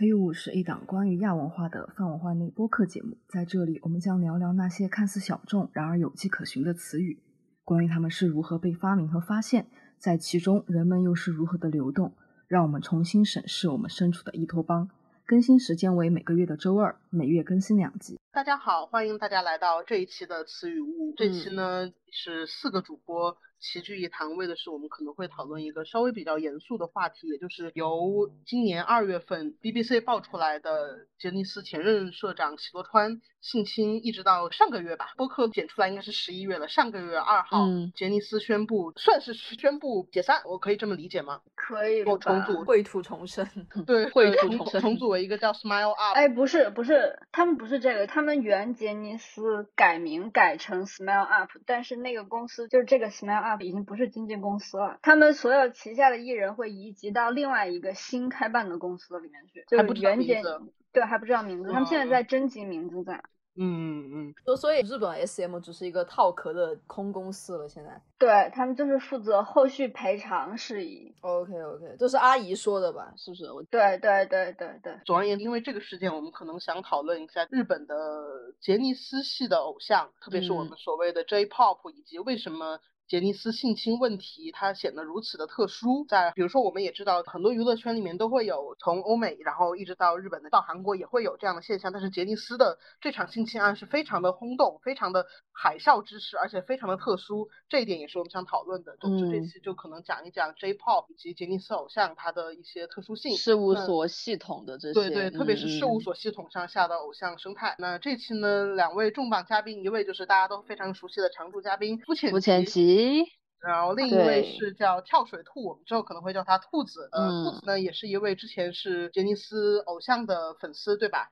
词语物是一档关于亚文化的泛文化内播客节目，在这里我们将聊聊那些看似小众，然而有迹可循的词语，关于它们是如何被发明和发现，在其中人们又是如何的流动，让我们重新审视我们身处的伊托邦。更新时间为每个月的周二，每月更新两集。大家好，欢迎大家来到这一期的词语物。这期呢是四个主播。齐聚一堂，为的是我们可能会讨论一个稍微比较严肃的话题，也就是由今年二月份 BBC 爆出来的杰尼斯前任社长喜多川性侵，一直到上个月吧，播客剪出来应该是十一月了。上个月二号，杰尼斯宣布算是宣布解散，我可以这么理解吗？可以，重组，绘图重生。对，绘图重生，重组为一个叫 Smile Up。哎，不是，不是，他们不是这个，他们原杰尼斯改名改成 Smile Up，但是那个公司就是这个 Smile Up。已经不是经纪公司了，他们所有旗下的艺人会移籍到另外一个新开办的公司里面去，就是原杰对还不知道名字，他们现在在征集名字在。嗯嗯，就所以日本 S M 只是一个套壳的空公司了，现在。对他们就是负责后续赔偿事宜。OK OK，这是阿姨说的吧？是不是？我对对对对对。总而言之，因为这个事件，我们可能想讨论一下日本的杰尼斯系的偶像，特别是我们所谓的 J Pop，以及为什么。杰尼斯性侵问题，它显得如此的特殊。在比如说，我们也知道很多娱乐圈里面都会有从欧美，然后一直到日本的，到韩国也会有这样的现象。但是杰尼斯的这场性侵案是非常的轰动，非常的海啸之势，而且非常的特殊。这一点也是我们想讨论的。总之，这期就可能讲一讲 J-pop 以及杰尼斯偶像它的一些特殊性，事务所系统的这些。对对，特别是事务所系统上下的偶像生态。那这期呢，两位重磅嘉宾，一位就是大家都非常熟悉的常驻嘉宾肤浅吉。然后另一位是叫跳水兔，我们之后可能会叫他兔子。呃，兔子呢也是一位之前是杰尼斯偶像的粉丝，对吧？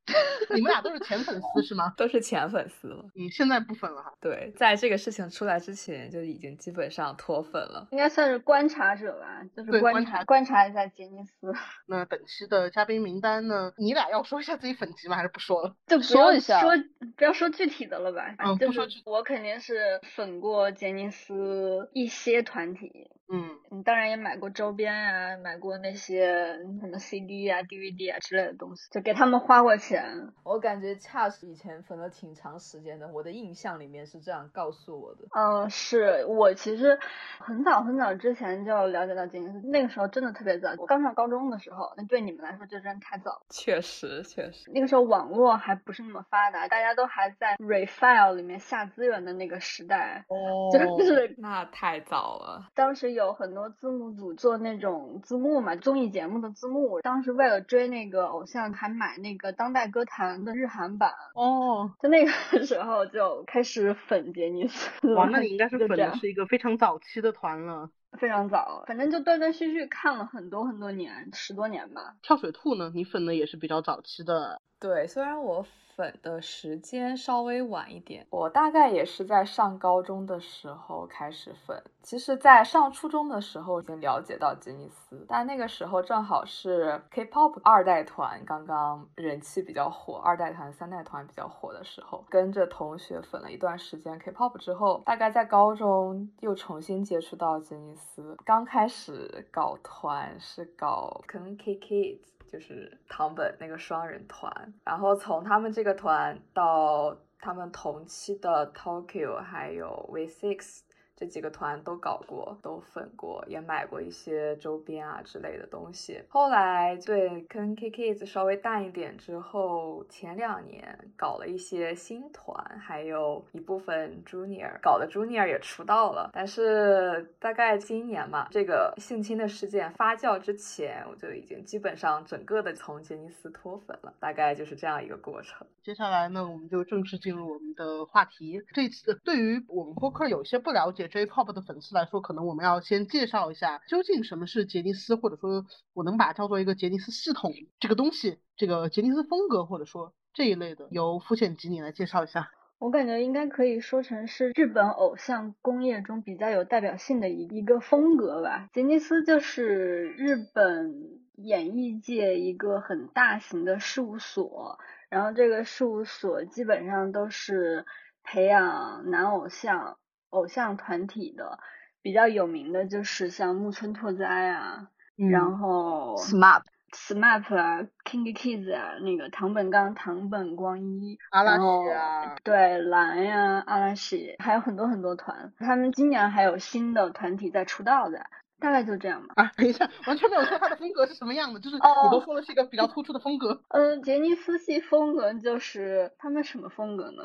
你们俩都是前粉丝是吗？都是前粉丝了。嗯，现在不粉了哈。对，在这个事情出来之前就已经基本上脱粉了。应该算是观察者吧，就是观察观察一下杰尼斯。那本期的嘉宾名单呢？你俩要说一下自己粉级吗？还是不说了？就说一下，说不要说具体的了吧。嗯，不说我肯定是粉过杰尼斯一。些团体。嗯，你当然也买过周边啊，买过那些什么 CD 啊、DVD 啊之类的东西，就给他们花过钱。我感觉恰是以前粉了挺长时间的，我的印象里面是这样告诉我的。嗯，是我其实很早很早之前就了解到杰尼斯，那个时候真的特别早，我刚上高中的时候，那对你们来说就真的太早。确实，确实，那个时候网络还不是那么发达，大家都还在 Refile 里面下资源的那个时代。哦，就是那太早了。当时有很多字幕组做那种字幕嘛，综艺节目的字幕。当时为了追那个偶像，还买那个当代歌坛的日韩版。哦，就那个 时候就开始粉杰尼斯。哇，那你应该是粉的是一个非常早期的团了。非常早，反正就断断续续看了很多很多年，十多年吧。跳水兔呢？你粉的也是比较早期的。对，虽然我。粉的时间稍微晚一点，我大概也是在上高中的时候开始粉。其实，在上初中的时候已经了解到吉尼斯，但那个时候正好是 K-pop 二代团刚刚人气比较火，二代团、三代团比较火的时候，跟着同学粉了一段时间 K-pop 之后，大概在高中又重新接触到吉尼斯。刚开始搞团是搞 K-Kids。就是堂本那个双人团，然后从他们这个团到他们同期的 Tokyo 还有 V6。这几个团都搞过，都粉过，也买过一些周边啊之类的东西。后来对跟 K Kids 稍微淡一点之后，前两年搞了一些新团，还有一部分 Junior 搞的 Junior 也出道了。但是大概今年嘛，这个性侵的事件发酵之前，我就已经基本上整个的从杰尼斯脱粉了。大概就是这样一个过程。接下来呢，我们就正式进入我们的话题。这次对于我们播客有些不了解。J-pop 的粉丝来说，可能我们要先介绍一下究竟什么是杰尼斯，或者说我能把它叫做一个杰尼斯系统这个东西，这个杰尼斯风格，或者说这一类的，由浮浅吉你来介绍一下。我感觉应该可以说成是日本偶像工业中比较有代表性的一一个风格吧。杰尼斯就是日本演艺界一个很大型的事务所，然后这个事务所基本上都是培养男偶像。偶像团体的比较有名的就是像木村拓哉啊，然后 SMAP SMAP 啊，Kinky Kids 啊，那个唐本刚、唐本光一，阿拉然后西啊，对蓝呀、阿拉西，还有很多很多团。他们今年还有新的团体在出道的，大概就这样吧。啊，等一下，完全没有说他的风格是什么样的，就是我都说了是一个比较突出的风格。嗯，杰尼斯系风格就是他们什么风格呢？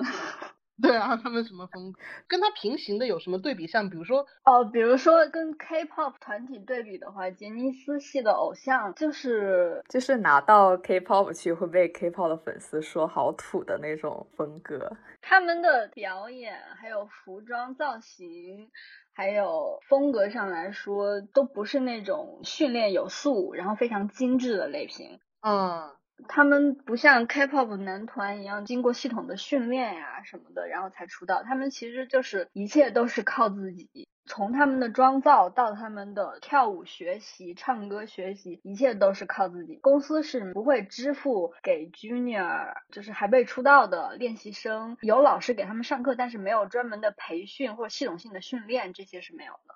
对啊，他们什么风格？跟他平行的有什么对比？像比如说，哦，比如说跟 K-pop 团体对比的话，杰尼斯系的偶像就是就是拿到 K-pop 去会被 K-pop 的粉丝说好土的那种风格。他们的表演，还有服装造型，还有风格上来说，都不是那种训练有素，然后非常精致的类型。嗯，他们不像 K-pop 男团一样经过系统的训练呀、什么的，然后才出道。他们其实就是一切都是靠自己，从他们的妆造到他们的跳舞学习、唱歌学习，一切都是靠自己。公司是不会支付给 Junior，就是还未出道的练习生，有老师给他们上课，但是没有专门的培训或系统性的训练，这些是没有的。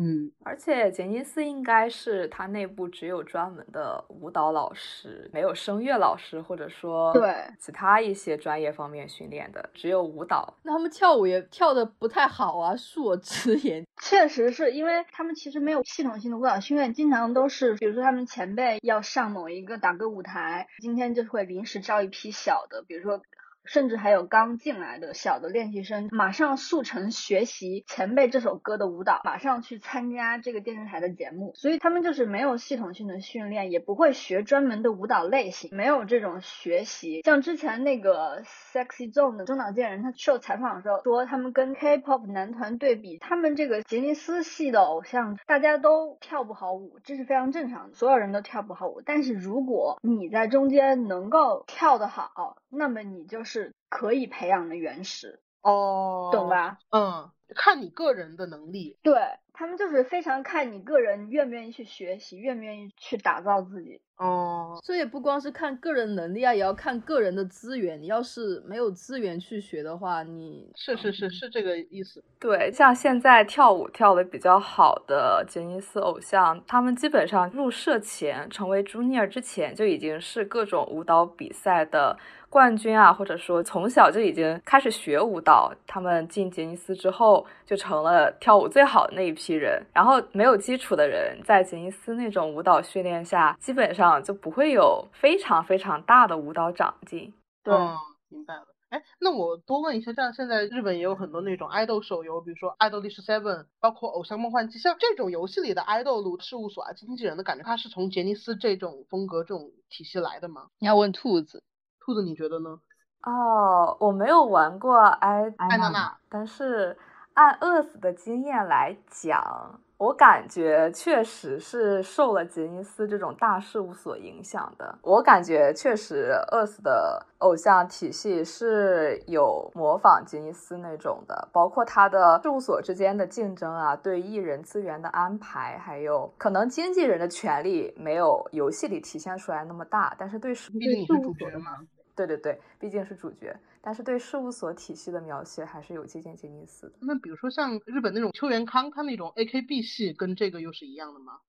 嗯，而且杰尼斯应该是他内部只有专门的舞蹈老师，没有声乐老师，或者说对其他一些专业方面训练的，只有舞蹈。那他们跳舞也跳的不太好啊，恕我直言。确实是因为他们其实没有系统性的舞蹈训练，经常都是比如说他们前辈要上某一个打歌舞台，今天就会临时招一批小的，比如说。甚至还有刚进来的小的练习生，马上速成学习前辈这首歌的舞蹈，马上去参加这个电视台的节目，所以他们就是没有系统性的训练，也不会学专门的舞蹈类型，没有这种学习。像之前那个 Sexy Zone 的中岛健人，他受采访的时候说，他们跟 K-pop 男团对比，他们这个杰尼斯系的偶像，大家都跳不好舞，这是非常正常的，所有人都跳不好舞。但是如果你在中间能够跳得好，那么你就是可以培养的原石，哦，懂？吧？嗯，看你个人的能力。对他们就是非常看你个人愿不愿意去学习，愿不愿意去打造自己。哦，这也不光是看个人能力啊，也要看个人的资源。你要是没有资源去学的话，你是是是是这个意思。对，像现在跳舞跳的比较好的杰尼斯偶像，他们基本上入社前，成为 Junior 之前就已经是各种舞蹈比赛的冠军啊，或者说从小就已经开始学舞蹈。他们进杰尼斯之后，就成了跳舞最好的那一批人。然后没有基础的人，在杰尼斯那种舞蹈训练下，基本上就不会有非常非常大的舞蹈长进。对，嗯，明白了。哎，那我多问一下，像现在日本也有很多那种爱豆手游，比如说《爱豆历史 Seven》，包括《偶像梦幻祭》，像这种游戏里的爱豆路事务所啊、经纪人的感觉，他是从杰尼斯这种风格、这种体系来的吗？你要问兔子。兔子，你觉得呢？哦，我没有玩过艾艾娜艾娜娜但是按 Earth 的经验来讲，我感觉确实是受了杰尼斯这种大事务所影响的。我感觉确实 Earth 的偶像体系是有模仿杰尼斯那种的，包括他的事务所之间的竞争啊，对艺人资源的安排，还有可能经纪人的权利没有游戏里体现出来那么大，但是对事毕竟你是主角嘛。对对对，毕竟是主角，但是对事务所体系的描写还是有借鉴杰尼斯的。那比如说像日本那种秋元康，他那种 AKB 系跟这个又是一样的吗？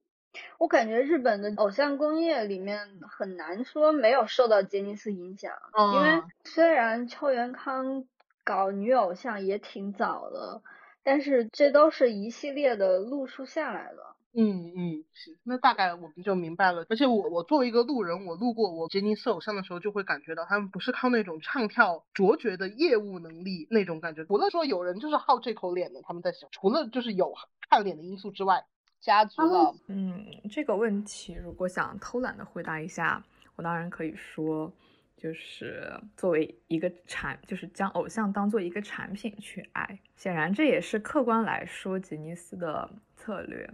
我感觉日本的偶像工业里面很难说没有受到杰尼斯影响，嗯因为虽然秋元康搞女偶像也挺早的，但是这都是一系列的路数下来的。嗯嗯，是，那大概我们就明白了。而且我我作为一个路人，我路过我杰尼斯偶像的时候，就会感觉到他们不是靠那种唱跳卓绝的业务能力那种感觉。除了说有人就是好这口脸的，他们在想，除了就是有看脸的因素之外，家族了，嗯，这个问题如果想偷懒的回答一下，我当然可以说，就是作为一个产，就是将偶像当做一个产品去爱。显然，这也是客观来说杰尼斯的策略。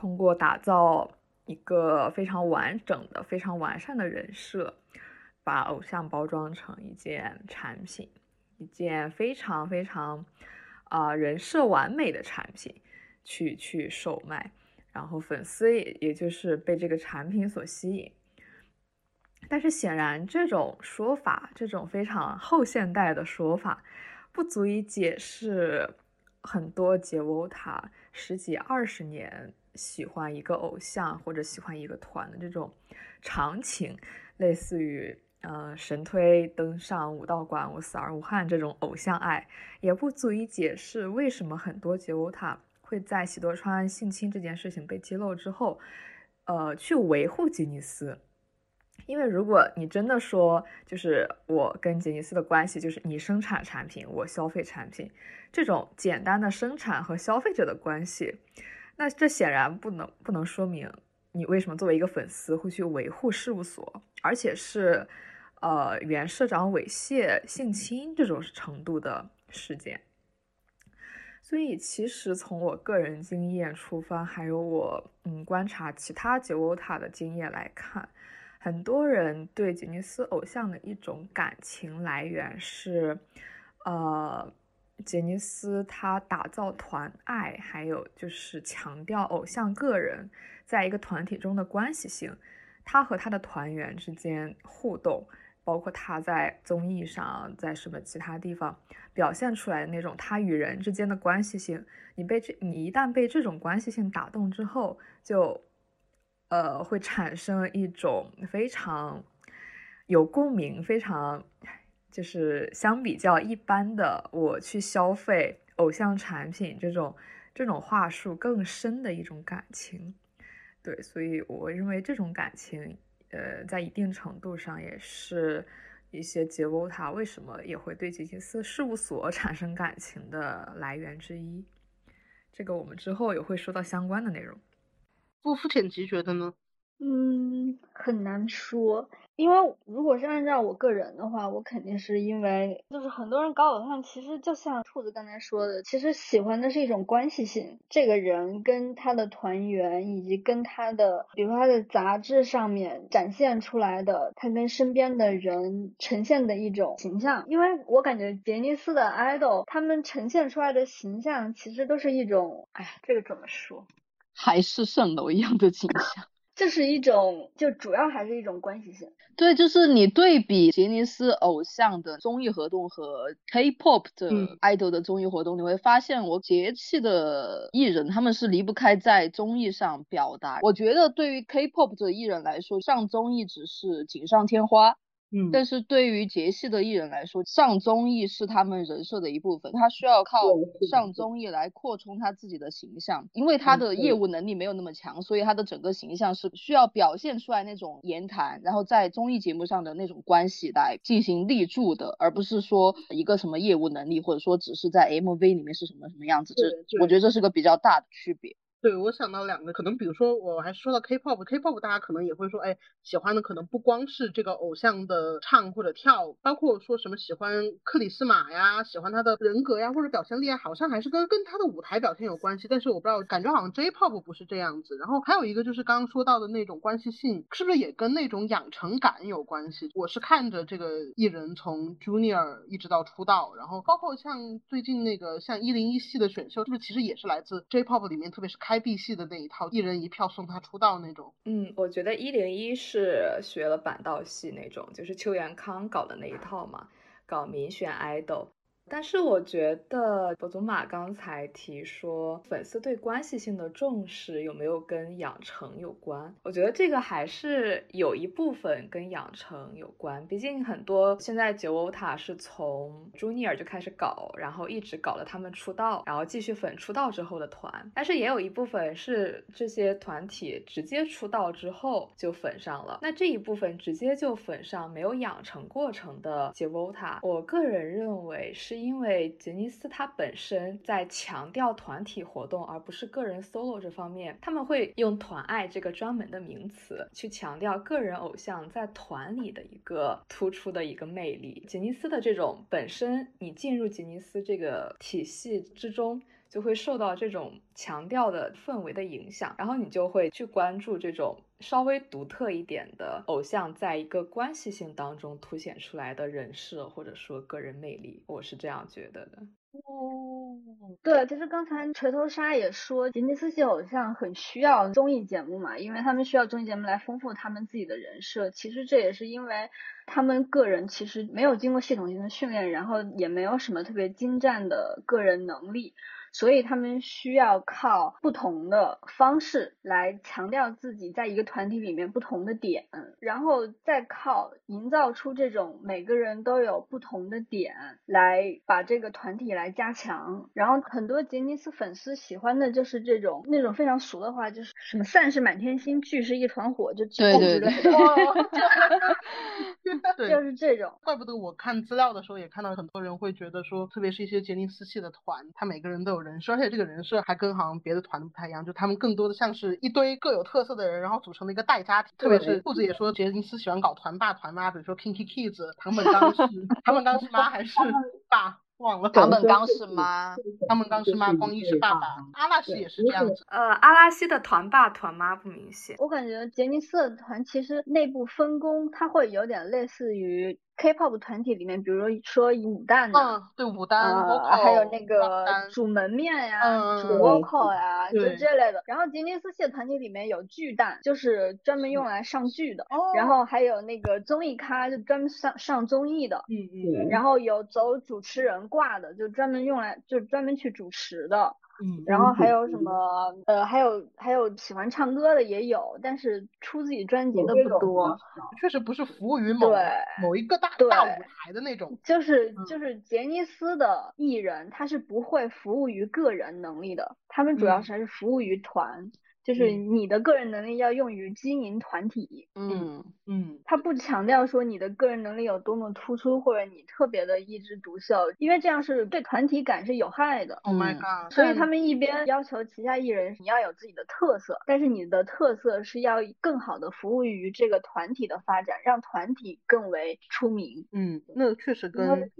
通过打造一个非常完整的、非常完善的人设，把偶像包装成一件产品，一件非常非常啊、人设完美的产品去去售卖，然后粉丝也也就是被这个产品所吸引。但是显然，这种说法，这种非常后现代的说法，不足以解释很多杰沃塔十几二十年喜欢一个偶像或者喜欢一个团的这种常情，类似于呃神推登上武道馆，我死而无憾这种偶像爱，也不足以解释为什么很多杰欧塔会在喜多川性侵这件事情被揭露之后，呃去维护吉尼斯。因为如果你真的说，就是我跟杰尼斯的关系就是你生产产品，我消费产品，这种简单的生产和消费者的关系，那这显然不能不能说明你为什么作为一个粉丝会去维护事务所，而且是呃原社长猥亵性侵这种程度的事件。所以其实从我个人经验出发，还有我嗯观察其他杰欧塔的经验来看。很多人对杰尼斯偶像的一种感情来源是，呃，杰尼斯他打造团爱，还有就是强调偶像个人在一个团体中的关系性，他和他的团员之间互动，包括他在综艺上，在什么其他地方表现出来的那种他与人之间的关系性，你被这你一旦被这种关系性打动之后，就。呃，会产生一种非常有共鸣、非常就是相比较一般的我去消费偶像产品这种这种话术更深的一种感情。对，所以我认为这种感情，呃，在一定程度上也是一些杰沃塔为什么也会对杰金斯事务所产生感情的来源之一。这个我们之后也会说到相关的内容。不肤浅级觉得呢？嗯，很难说，因为如果是按照我个人的话，我肯定是因为就是很多人搞偶像，其实就像兔子刚才说的，其实喜欢的是一种关系性，这个人跟他的团员，以及跟他的，比如说他的杂志上面展现出来的，他跟身边的人呈现的一种形象。因为我感觉杰尼斯的 idol 他们呈现出来的形象，其实都是一种，哎，这个怎么说？海市蜃楼一样的景象，这是一种，就主要还是一种关系性。对，就是你对比杰尼斯偶像的综艺活动和 K-pop 的 idol 的综艺活动，你会发现，我节气的艺人他们是离不开在综艺上表达。我觉得对于 K-pop 的艺人来说，上综艺只是锦上添花。嗯，但是对于杰系的艺人来说，上综艺是他们人设的一部分，他需要靠上综。艺来扩充他自己的形象，因为他的业务能力没有那么强，所以他的整个形象是需要表现出来那种言谈，然后在综艺节目上的那种关系来进行立柱的，而不是说一个什么业务能力，或者说只是在 MV 里面是什么什么样子，这我觉得这是个比较大的区别。对，我想到两个，可能比如说，我还是说到 K-pop，K-pop 大家可能也会说，哎，喜欢的可能不光是这个偶像的唱或者跳，包括说什么喜欢克里斯玛呀，喜欢他的人格呀或者表现力啊，好像还是跟跟他的舞台表现有关系。但是我不知道，感觉好像 J-pop 不是这样子。然后还有一个就是刚刚说到的那种关系性，是不是也跟那种养成感有关系？我是看着这个艺人从 Junior 一直到出道，然后包括像最近那个像一零一系的选秀，是不是其实也是来自 J-pop 里面，特别是。开 B 系的那一套，一人一票送他出道那种。嗯，我觉得一零一是学了板道系那种，就是邱元康搞的那一套嘛，搞民选 idol。但是我觉得博祖马刚才提说粉丝对关系性的重视有没有跟养成有关？我觉得这个还是有一部分跟养成有关。毕竟很多现在九欧塔是从 Junior 就开始搞，然后一直搞了他们出道，然后继续粉出道之后的团。但是也有一部分是这些团体直接出道之后就粉上了。那这一部分直接就粉上没有养成过程的九欧塔，我个人认为是。因为杰尼斯他本身在强调团体活动，而不是个人 solo 这方面，他们会用团爱这个专门的名词去强调个人偶像在团里的一个突出的一个魅力。杰尼斯的这种本身，你进入杰尼斯这个体系之中。就会受到这种强调的氛围的影响，然后你就会去关注这种稍微独特一点的偶像，在一个关系性当中凸显出来的人设或者说个人魅力，我是这样觉得的。哦，对，其实刚才锤头鲨也说，吉尼斯系偶像很需要综艺节目嘛，因为他们需要综艺节目来丰富他们自己的人设。其实这也是因为他们个人其实没有经过系统性的训练，然后也没有什么特别精湛的个人能力。所以他们需要靠不同的方式来强调自己在一个团体里面不同的点，然后再靠营造出这种每个人都有不同的点来把这个团体来加强。然后很多杰尼斯粉丝喜欢的就是这种那种非常俗的话，就是什么散是满天星，聚是一团火，就对对对，就是这种。怪不得我看资料的时候也看到很多人会觉得说，特别是一些杰尼斯系的团，他每个人都有人设，而且这个人设还跟好像别的团不太一样，就他们更多的像是一堆各有特色的人，然后组成了一个大家庭。特别是兔子也说杰尼斯喜欢搞团爸团妈，比如说 Kinky Kids，唐本刚是 唐本刚是妈还是 爸？忘了。冈本刚是妈，冈本刚是妈，光一是爸爸。阿拉西也是这样子。呃，阿拉西的团爸团妈不明显。我感觉杰尼斯的团其实内部分工，它会有点类似于。K-pop 团体里面，比如说舞旦的，嗯，对，舞旦，还有那个主门面呀，主 vocal 呀，就这类的。然后吉尼斯系团体里面有剧蛋，就是专门用来上剧的。然后还有那个综艺咖，就专门上上综艺的。嗯嗯。然后有走主持人挂的，就专门用来就专门去主持的。嗯，然后还有什么？呃，还有还有喜欢唱歌的也有，但是出自己专辑的不多。确实不是服务于某某一个大大舞台的那种。就是就是杰尼斯的艺人，他是不会服务于个人能力的，他们主要是还是服务于团。就是你的个人能力要用于经营团体，嗯嗯，他不强调说你的个人能力有多么突出或者你特别的一枝独秀，因为这样是对团体感是有害的。Oh my god！所以他们一边要求旗下艺人你要有自己的特色，但是你的特色是要更好的服务于这个团体的发展，让团体更为出名。嗯，那确实跟。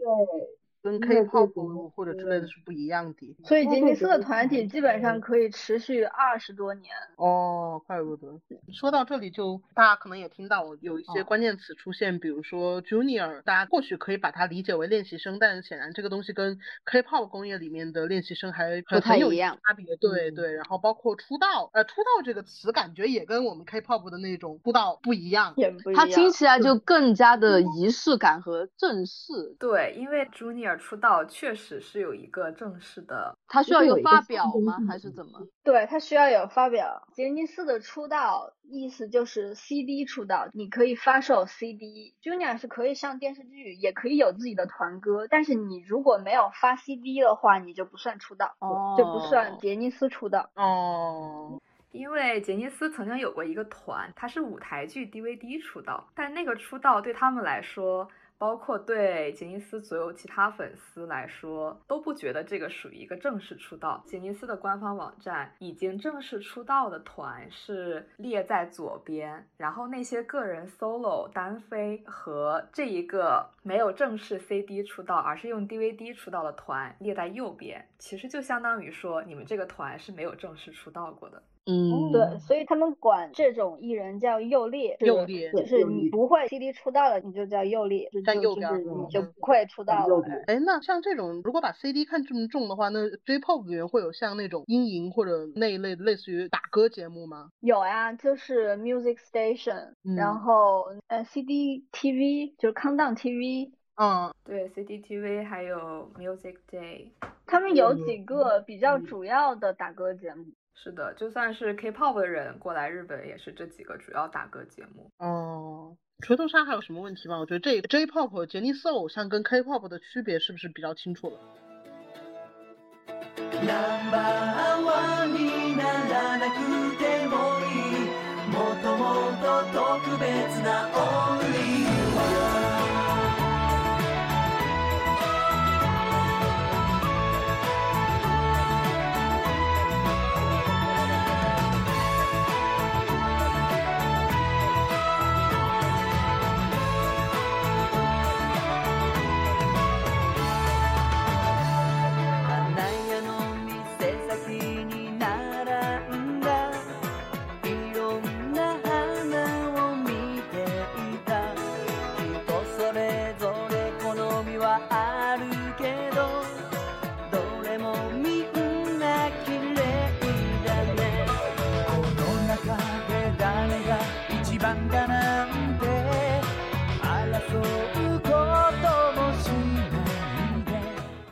跟 K-pop 或者之类的是不一样的，所以杰尼斯的团体基本上可以持续二十多年。哦，怪不得。说到这里，就大家可能也听到有一些关键词出现，比如说 Junior，大家或许可以把它理解为练习生，但是显然这个东西跟 K-pop 工业里面的练习生还不太一样差别。对对，然后包括出道，呃，出道这个词感觉也跟我们 K-pop 的那种出道不一样，也不一样。它听起来就更加的仪式感和正式。对，因为 Junior。出道确实是有一个正式的，他需要有发表吗？还是怎么？对他需要有发表。杰尼斯的出道意思就是 CD 出道，你可以发售 CD。Junior 是可以上电视剧，也可以有自己的团歌，但是你如果没有发 CD 的话，你就不算出道，哦就不算杰尼斯出道。哦，因为杰尼斯曾经有过一个团，他是舞台剧 DVD 出道，但那个出道对他们来说。包括对杰尼斯所有其他粉丝来说，都不觉得这个属于一个正式出道。杰尼斯的官方网站已经正式出道的团是列在左边，然后那些个人 solo 单飞和这一个没有正式 CD 出道，而是用 DVD 出道的团列在右边。其实就相当于说，你们这个团是没有正式出道过的。嗯，对，所以他们管这种艺人叫右列，右列就是你不会 CD 出道了，你就叫右列，站右边，你就不会出道了。哎，那像这种如果把 CD 看这么重的话，那 J-pop 里面会有像那种音营或者那一类类似于打歌节目吗？有呀，就是 Music Station，然后呃 CD TV 就是 Countdown TV，嗯，对 CD TV 还有 Music Day，他们有几个比较主要的打歌节目。是的，就算是 K-pop 的人过来日本，也是这几个主要打歌节目。哦，锤头鲨还有什么问题吗？我觉得这 J-pop、杰尼斯偶像跟 K-pop 的区别是不是比较清楚了？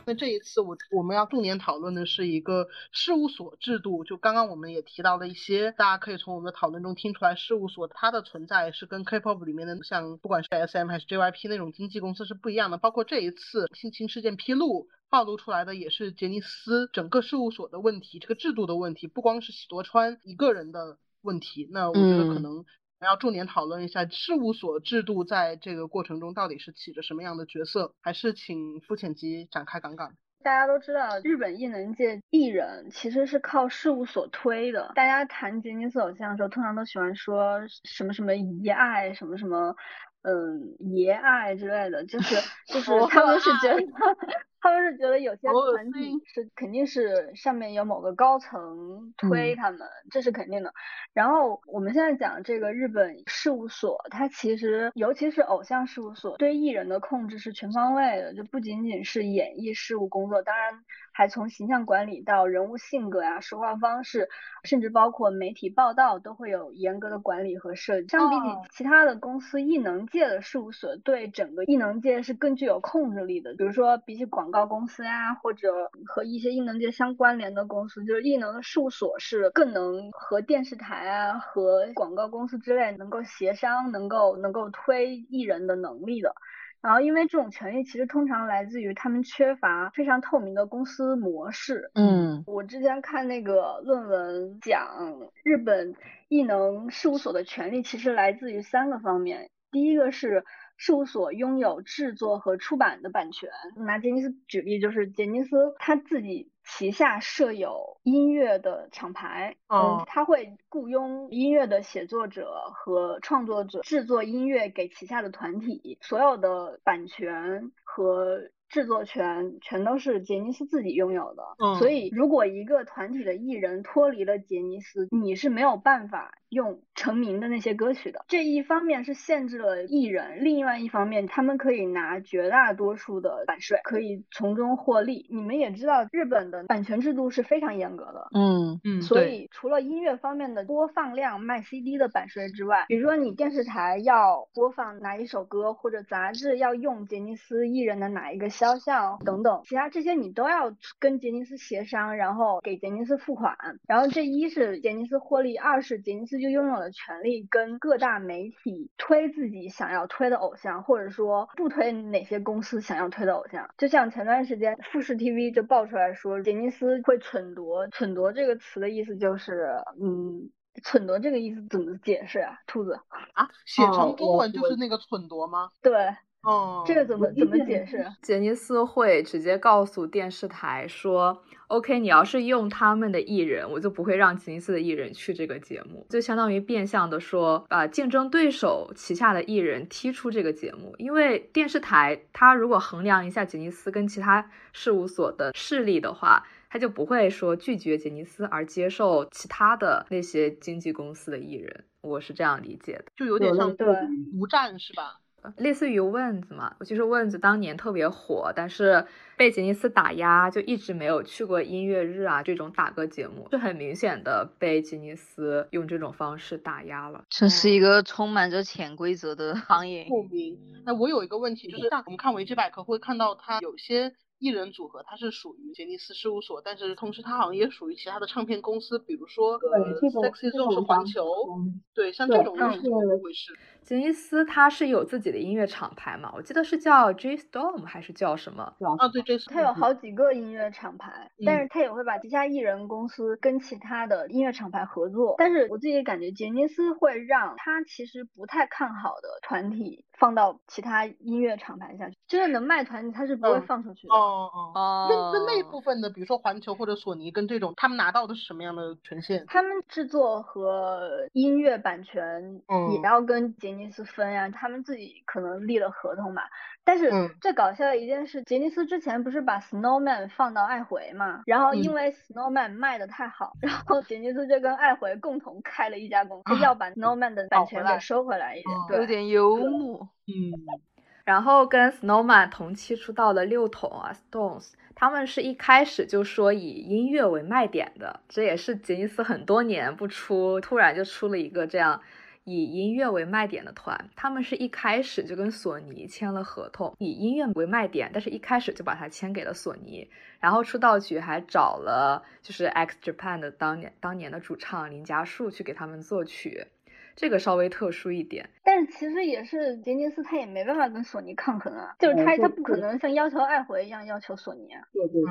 那这一次我我们要重点讨论的是一个事务所制度，就刚刚我们也提到了一些，大家可以从我们的讨论中听出来，事务所它的存在是跟 K-pop 里面的像不管是 SM 还是 JYP 那种经纪公司是不一样的，包括这一次性侵事件披露。暴露出来的也是杰尼斯整个事务所的问题，这个制度的问题，不光是喜多川一个人的问题。那我觉得可能要重点讨论一下事务所制度在这个过程中到底是起着什么样的角色，还是请付浅吉展开讲讲。大家都知道，日本艺能界艺人其实是靠事务所推的。大家谈杰尼斯偶像的时候，通常都喜欢说什么什么遗爱，什么什么嗯爷爱之类的，就是就是他们是觉得。他们是觉得有些团体是肯定是上面有某个高层推他们，这是肯定的。然后我们现在讲这个日本事务所，它其实尤其是偶像事务所对艺人的控制是全方位的，就不仅仅是演艺事务工作，当然还从形象管理到人物性格呀、说话方式，甚至包括媒体报道都会有严格的管理和设计。相比起其他的公司，艺能界的事务所对整个艺能界是更具有控制力的。比如说比起广。告公司呀，或者和一些艺能界相关联的公司，就是艺能的事务所是更能和电视台啊、和广告公司之类能够协商、能够能够推艺人的能力的。然后，因为这种权利其实通常来自于他们缺乏非常透明的公司模式。嗯，我之前看那个论文讲日本艺能事务所的权利，其实来自于三个方面。第一个是。事务所拥有制作和出版的版权。拿杰尼斯举例，就是杰尼斯他自己旗下设有音乐的厂牌，嗯，他会雇佣音乐的写作者和创作者制作音乐给旗下的团体，所有的版权和。制作权全都是杰尼斯自己拥有的，所以如果一个团体的艺人脱离了杰尼斯，你是没有办法用成名的那些歌曲的。这一方面是限制了艺人，另外一方面他们可以拿绝大多数的版税，可以从中获利。你们也知道，日本的版权制度是非常严格的。嗯嗯，所以除了音乐方面的播放量、卖 CD 的版税之外，比如说你电视台要播放哪一首歌，或者杂志要用杰尼斯艺人的哪一个。肖像等等，其他这些你都要跟杰尼斯协商，然后给杰尼斯付款。然后这一是杰尼斯获利，二是杰尼斯就拥有了权利跟各大媒体推自己想要推的偶像，或者说不推哪些公司想要推的偶像。就像前段时间富士 TV 就爆出来说，杰尼斯会蠢夺。蠢夺这个词的意思就是，嗯，蠢夺这个意思怎么解释啊？兔子啊，写成中文就是那个蠢夺吗？对。哦，这个怎么怎么解释？杰尼斯会直接告诉电视台说：“OK，你要是用他们的艺人，我就不会让杰尼斯的艺人去这个节目。”就相当于变相的说，把竞争对手旗下的艺人踢出这个节目。因为电视台他如果衡量一下杰尼斯跟其他事务所的势力的话，他就不会说拒绝杰尼斯而接受其他的那些经纪公司的艺人。我是这样理解的，就有点像对独占是吧？类似于问子嘛，就是问子当年特别火，但是被吉尼斯打压，就一直没有去过音乐日啊这种打歌节目，就很明显的被吉尼斯用这种方式打压了。这是一个充满着潜规则的行业。不明。那我有一个问题，就是像我们看维基百科会看到它有些。艺人组合，它是属于杰尼斯事务所，但是同时它好像也属于其他的唱片公司，比如说，Sexy Zone 是环球，对，像这种又是怎么回事？杰尼斯他是有自己的音乐厂牌嘛？我记得是叫 J Storm 还是叫什么？啊，对，J Storm。它有好几个音乐厂牌，但是他也会把旗下艺人公司跟其他的音乐厂牌合作。但是我自己感觉杰尼斯会让他其实不太看好的团体放到其他音乐厂牌下去，真的能卖团体他是不会放出去的。哦哦。那那那部分的，比如说环球或者索尼跟这种，他们拿到的是什么样的权限？他们制作和音乐版权也要跟杰尼。杰尼斯分呀，他们自己可能立了合同吧。但是最搞笑的一件事，杰尼斯之前不是把 Snowman 放到爱回嘛？然后因为 Snowman 卖的太好，然后杰尼斯就跟爱回共同开了一家公司，要把 Snowman 的版权给收回来一点，对有点幽默。嗯。然后跟 Snowman 同期出道的六筒啊，Stones，他们是一开始就说以音乐为卖点的，这也是杰尼斯很多年不出，突然就出了一个这样。以音乐为卖点的团，他们是一开始就跟索尼签了合同，以音乐为卖点，但是一开始就把它签给了索尼。然后出道曲还找了就是 X Japan 的当年当年的主唱林家树去给他们作曲。这个稍微特殊一点，但是其实也是杰尼斯，他也没办法跟索尼抗衡啊，就是他他不可能像要求爱回一样要求索尼啊。对对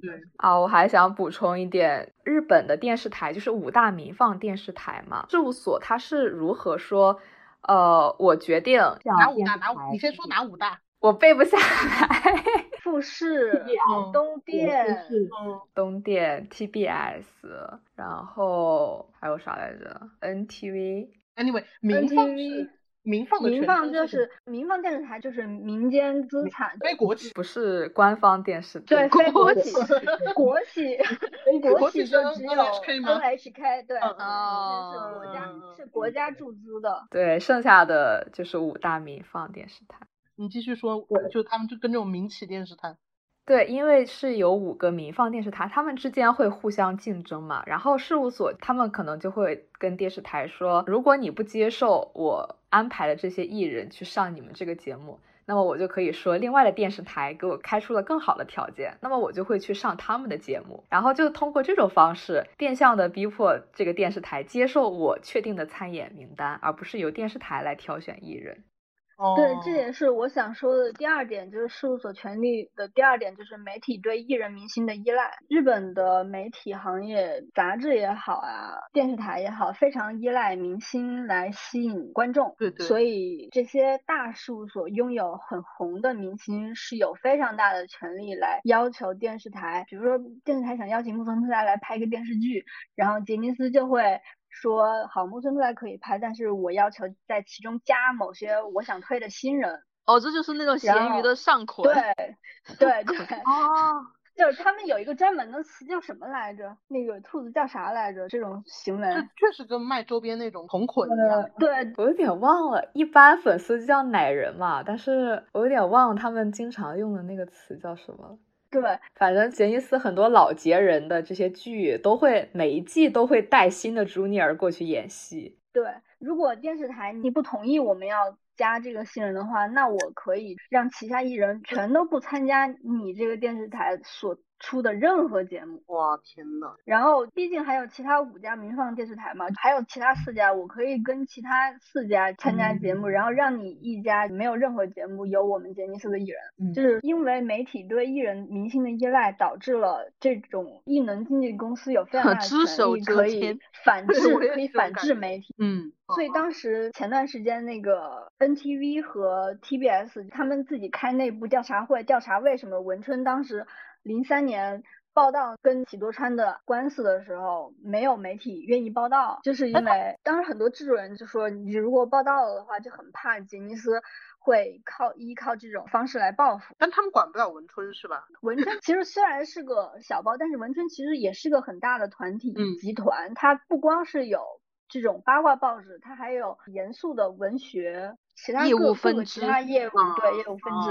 对，对啊，我还想补充一点，日本的电视台就是五大民放电视台嘛，事务所它是如何说？呃，我决定哪五大？哪五？你先说哪五大？我背不下来。富士、东电、东电、TBS，然后还有啥来着？NTV。Anyway，民放是民放的民放就是民放电视台，就是民间资产，非国企，不是官方电视台。对，非国企，国企，国企就只有 NHK，对，是国家是国家注资的。对，剩下的就是五大民放电视台。你继续说，就他们就跟这种民企电视台。对，因为是有五个民放电视台，他们之间会互相竞争嘛。然后事务所他们可能就会跟电视台说，如果你不接受我安排的这些艺人去上你们这个节目，那么我就可以说另外的电视台给我开出了更好的条件，那么我就会去上他们的节目。然后就通过这种方式，变相的逼迫这个电视台接受我确定的参演名单，而不是由电视台来挑选艺人。对，这也是我想说的第二点，就是事务所权利的第二点，就是媒体对艺人明星的依赖。日本的媒体行业，杂志也好啊，电视台也好，非常依赖明星来吸引观众。对对。所以这些大事务所拥有很红的明星，是有非常大的权利来要求电视台，比如说电视台想邀请木村拓哉来拍一个电视剧，然后杰尼斯就会。说好木村拓哉可以拍，但是我要求在其中加某些我想推的新人。哦，这就是那种咸鱼的上捆。对对对。哦。就是他们有一个专门的词叫什么来着？那个兔子叫啥来着？这种行为。确实跟卖周边那种同捆一样。对，我有点忘了，一般粉丝叫奶人嘛，但是我有点忘了他们经常用的那个词叫什么了。对，反正杰尼斯很多老杰人的这些剧都会每一季都会带新的朱尼尔过去演戏。对，如果电视台你不同意我们要加这个新人的话，那我可以让旗下艺人全都不参加你这个电视台所。出的任何节目，哇天呐！然后毕竟还有其他五家民放电视台嘛，还有其他四家，我可以跟其他四家参加节目，然后让你一家没有任何节目有我们杰尼斯的艺人，就是因为媒体对艺人明星的依赖，导致了这种艺能经纪公司有非常大的权利可以 反 制，可以反制媒体。嗯，所以当时前段时间那个 NTV 和 TBS 他们自己开内部调查会，调查为什么文春当时。零三年报道跟喜多川的官司的时候，没有媒体愿意报道，就是因为当时很多制作人就说，你如果报道了的话，就很怕杰尼斯会靠依靠这种方式来报复。但他们管不了文春是吧？文春其实虽然是个小报，但是文春其实也是个很大的团体集团，它不光是有这种八卦报纸，它还有严肃的文学。其他业务分支，其他业务对业务分支，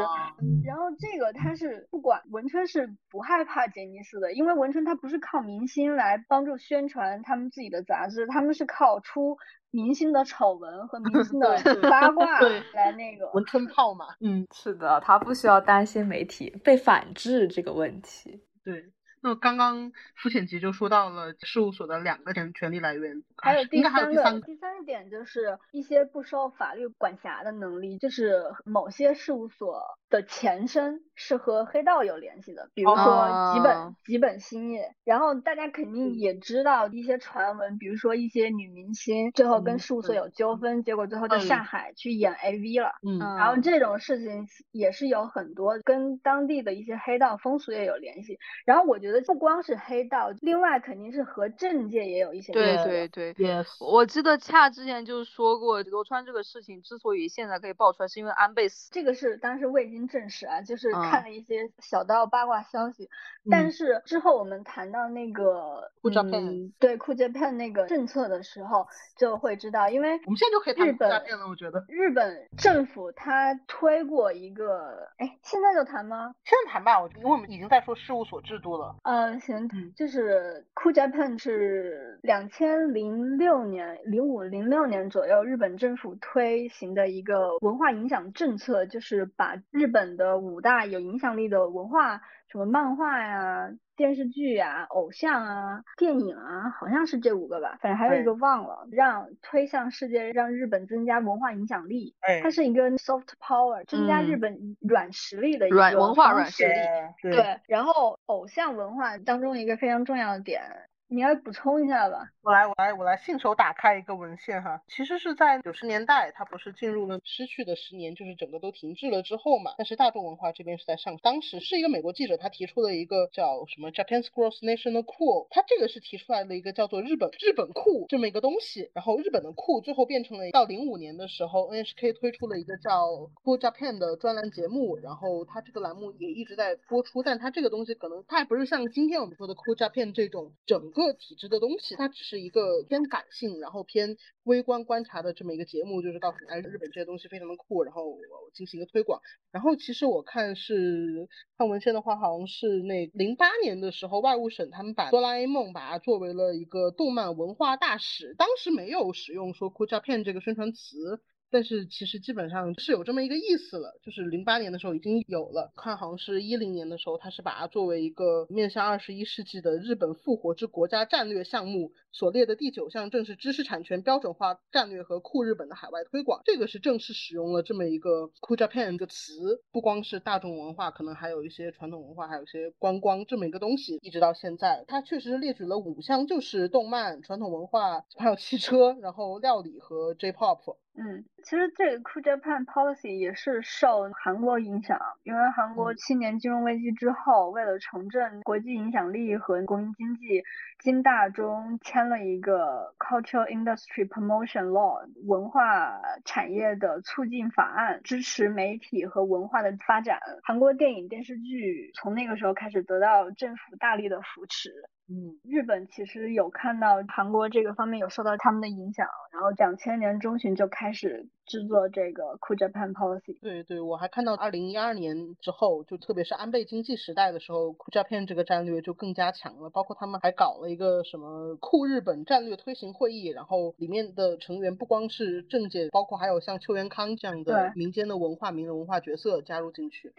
然后这个他是不管文春是不害怕杰尼斯的，因为文春他不是靠明星来帮助宣传他们自己的杂志，他们是靠出明星的丑闻和明星 的八卦来那个文春炮嘛。嗯，是的，他不需要担心媒体被反制这个问题。对。那刚刚付浅吉就说到了事务所的两个权权利来源，还有第三个第三个点就是一些不受法律管辖的能力，就是某些事务所的前身是和黑道有联系的，比如说几本几本兴业。然后大家肯定也知道一些传闻，比如说一些女明星最后跟事务所有纠纷，结果最后就下海去演 AV 了。嗯，然后这种事情也是有很多跟当地的一些黑道风俗也有联系。然后我觉觉得不光是黑道，另外肯定是和政界也有一些对对对，yes。我记得恰之前就说过，罗川这个事情之所以现在可以爆出来，是因为安倍死。这个是当时未经证实啊，就是嗯看了一些小道八卦消息。但是之后我们谈到那个酷 Japan 嗯，对酷 Japan 那个政策的时候，就会知道，因为我们现在就可以谈日本酷 Japan 了，我觉得日本政府他推过一个，哎，现在就谈吗？现在谈吧，我因为我们已经在说事务所制度了。嗯，行嗯，就是酷 Japan 是两千零六年、零五零六年左右，日本政府推行的一个文化影响政策，就是把日本的五大有影响力的文化，什么漫画呀、电视剧呀、偶像啊、电影啊，好像是这五个吧，反正还有一个忘了，让推向世界，让日本增加文化影响力。哎它是一个 soft power，增加日嗯。本软实力的一个软文化软实力对。对，然后偶像文化当中一个非常重要的点，你来补充一下吧？我来，我来，我来信手打开一个文献哈。其实是在九十年代，它不是进入了失去的十年，就是整个都停滞了之后嘛。但是大众文化这边是在上，当时是一个美国记者，他提出了一个叫什么 Japan's Gross National Cool，他这个是提出来了一个叫做日本日本酷这么一个东西。然后日本的酷最后变成了到零五年的时候，NHK 推出了一个叫 Cool Japan 的专栏节目，然后它这个栏目也一直在播出，但它这个东西可能它还不是像今天我们说的 Cool Japan 这种整个体制的东西，它只是一个偏感性，然后偏微观观察的这么一个节目，就是告诉你，哎，日本这些东西非常的酷，然后我进行一个推广。然后其实我看是看文献的话，好像是那零八年的时候，外务省他们把哆啦 A 梦把它作为了一个动漫文化大使，当时没有使用说哭泣 up 这个宣传词。但是其实基本上是有这么一个意思了，就是零八年的时候已经有了，看好像是一零年的时候，它是把它作为一个面向二十一世纪的日本复活之国家战略项目所列的第九项，正是知识产权标准化战略和酷日本的海外推广。这个是正式使用了这么一个酷 Japan 这个词，不光是大众文化，可能还有一些传统文化，还有一些观光这么一个东西，一直到现在，它确实列举了五项，就是动漫、传统文化，还有汽车，然后料理和 J-pop。嗯，其实这个 Cool Japan Policy 也是受韩国影响，因为韩国嗯七年金融危机之后，为了重振国际影响力和国民经济，金大中签了一个 Cultural Industry Promotion Law 文化产业的促进法案，支持媒体和文化的发展。韩国电影电视剧从那个时候开始得到政府大力的扶持。嗯，日本其实有看到韩国这个方面有受到他们的影响，然后两千年中旬就开始制作这个 Cool Japan Policy。对对，我还看到二零一二年之后，就特别是安倍经济时代的时候，酷 Japan 这个战略就更加强了。包括他们还搞了一个什么酷日本战略推行会议，然后里面的成员不光是政界，包括还有像邱元康这样的民间的文化名人文化角色加入进去。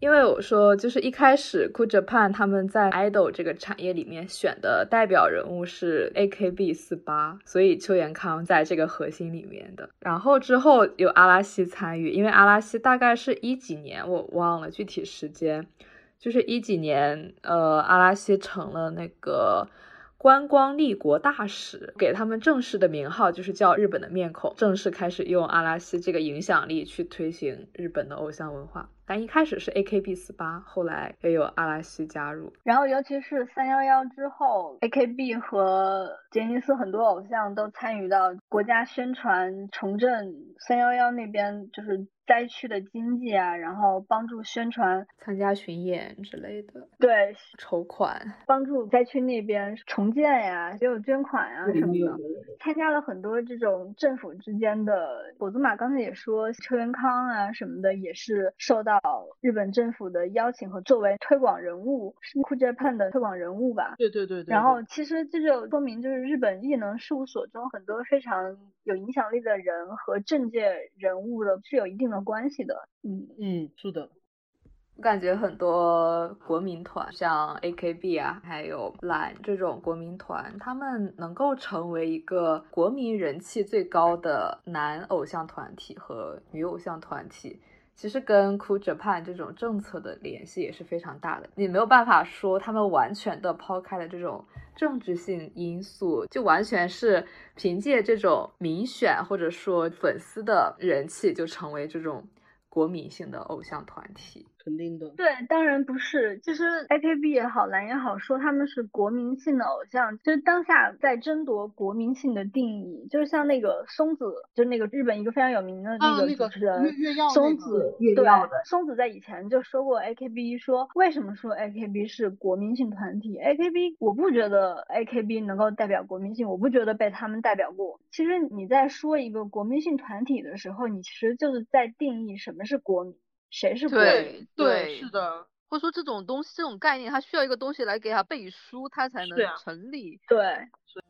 因为我说，就是一开始 g o o Japan 他们在 idol 这个产业里面选的代表人物是 AKB 四八，所以邱元康在这个核心里面的。然后之后有阿拉西参与，因为阿拉西大概是一几年，我忘了具体时间，就是一几年，呃，阿拉西成了那个。观光立国大使给他们正式的名号就是叫日本的面孔，正式开始用阿拉西这个影响力去推行日本的偶像文化。但一开始是 AKB 四八，后来也有阿拉西加入。然后尤其是三幺幺之后，AKB 和杰尼斯很多偶像都参与到国家宣传重振三幺幺那边，就是灾区的经济啊，然后帮助宣传，参加巡演之类的，对，筹款。帮助灾区那边重建呀，也有捐款呀什么的。参加了很多这种政府之间的，果子马刚才也说，车元康啊什么的也是受到日本政府的邀请和作为推广人物，是 Cool Japan 的推广人物吧。对对对对。然后其实这就说明，就是日本艺能事务所中很多非常有影响力的人和政界人物的是有一定的关系的。嗯嗯，是的。我感觉很多国民团，像 AKB 啊，还有 LINE 这种国民团，他们能够成为一个国民人气最高的男偶像团体和女偶像团体，其实跟 Cool Japan 这种政策的联系也是非常大的。你没有办法说他们完全的抛开了这种政治性因素，就完全是凭借这种民选或者说粉丝的人气就成为这种国民性的偶像团体。肯定的。对，当然不是。其实 AKB 也好，蓝也好，说他们是国民性的偶像，就是当下在争夺国民性的定义。就是像那个松子，就是那个日本一个非常有名的那个主持人松子，对，松子在以前就说过 AKB，说为什么说 AKB 是国民性团体？AKB 我不觉得 AKB 能够代表国民性，我不觉得被他们代表过。其实你在说一个国民性团体的时候，你其实就是在定义什么是国民。谁是对对是的，或者说这种东西这种概念，它需要一个东西来给它背书，它才能成立。对。所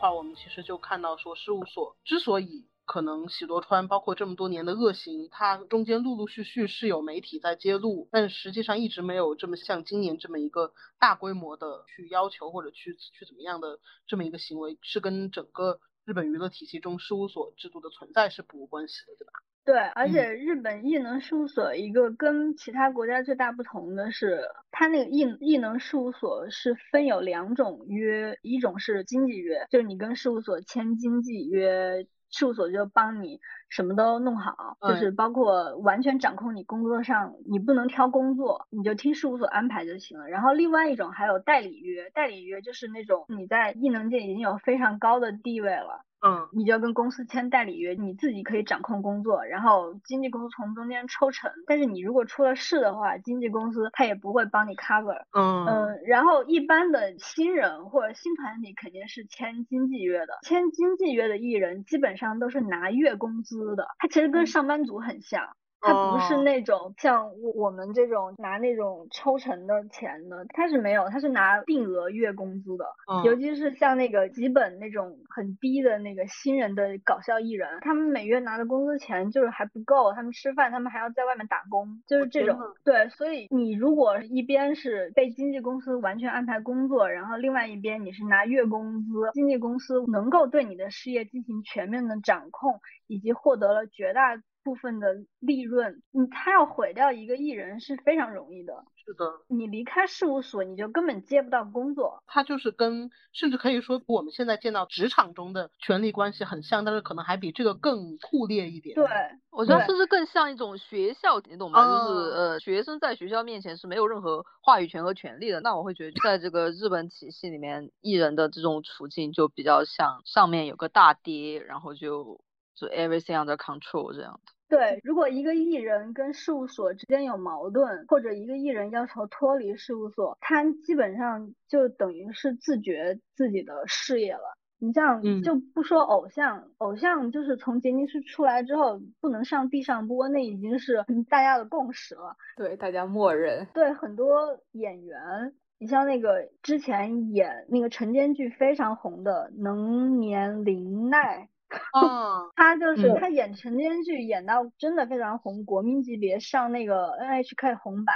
话我们其实就看到说，事务所之所以。可能喜多川包括这么多年的恶行，它中间陆陆续续是有媒体在揭露，但实际上一直没有这么像今年这么一个大规模的去要求或者去去怎么样的这么一个行为，是跟整个日本娱乐体系中事务所制度的存在是不无关系的，对吧？对，而且日本艺能事务所一个跟其他国家最大不同的是，它那个艺艺能事务所是分有两种约，一种是经济约，就是你跟事务所签经济约。事务所就帮你什么都弄好，就是包括完全掌控你工作上，你不能挑工作，你就听事务所安排就行了。然后另外一种还有代理约，代理约就是那种你在艺能界已经有非常高的地位了。嗯，你就要跟公司签代理约，你自己可以掌控工作，然后经纪公司从中间抽成。但是你如果出了事的话，经纪公司他也不会帮你 cover。嗯嗯，然后一般的新人或者新团体肯定是签经纪约的，签经纪约的艺人基本上都是拿月工资的，他其实跟上班族很像。他不是那种像我们这种拿那种抽成的钱的，他是没有，他是拿定额月工资的。尤其是像那个基本那种很低的那个新人的搞笑艺人，他们每月拿的工资钱就是还不够，他们吃饭他们还要在外面打工，就是这种。对，所以你如果一边是被经纪公司完全安排工作，然后另外一边你是拿月工资，经纪公司能够对你的事业进行全面的掌控，以及获得了绝大。部分的利润，你他要毁掉一个艺人是非常容易的。是的，你离开事务所，你就根本接不到工作。他就是跟，甚至可以说我们现在见到职场中的权力关系很像，但是可能还比这个更酷烈一点。对，我觉得甚至更像一种学校，你懂吗？就是呃，学生在学校面前是没有任何话语权和权利的。那我会觉得，在这个日本体系里面，艺人的这种处境就比较像上面有个大爹，然后就。就 everything under control 这样的。对，如果一个艺人跟事务所之间有矛盾，或者一个艺人要求脱离事务所，他基本上就等于是自觉自己的事业了。你像就不说偶像，偶像就是从杰尼斯出来之后不能上地上播，那已经是大家的共识了。对，大家默认。对，很多演员，你像那个之前演那个晨间剧非常红的能年玲奈。嗯，他就是他演陈间剧演到真的非常红，国民级别上那个 NHK 红白，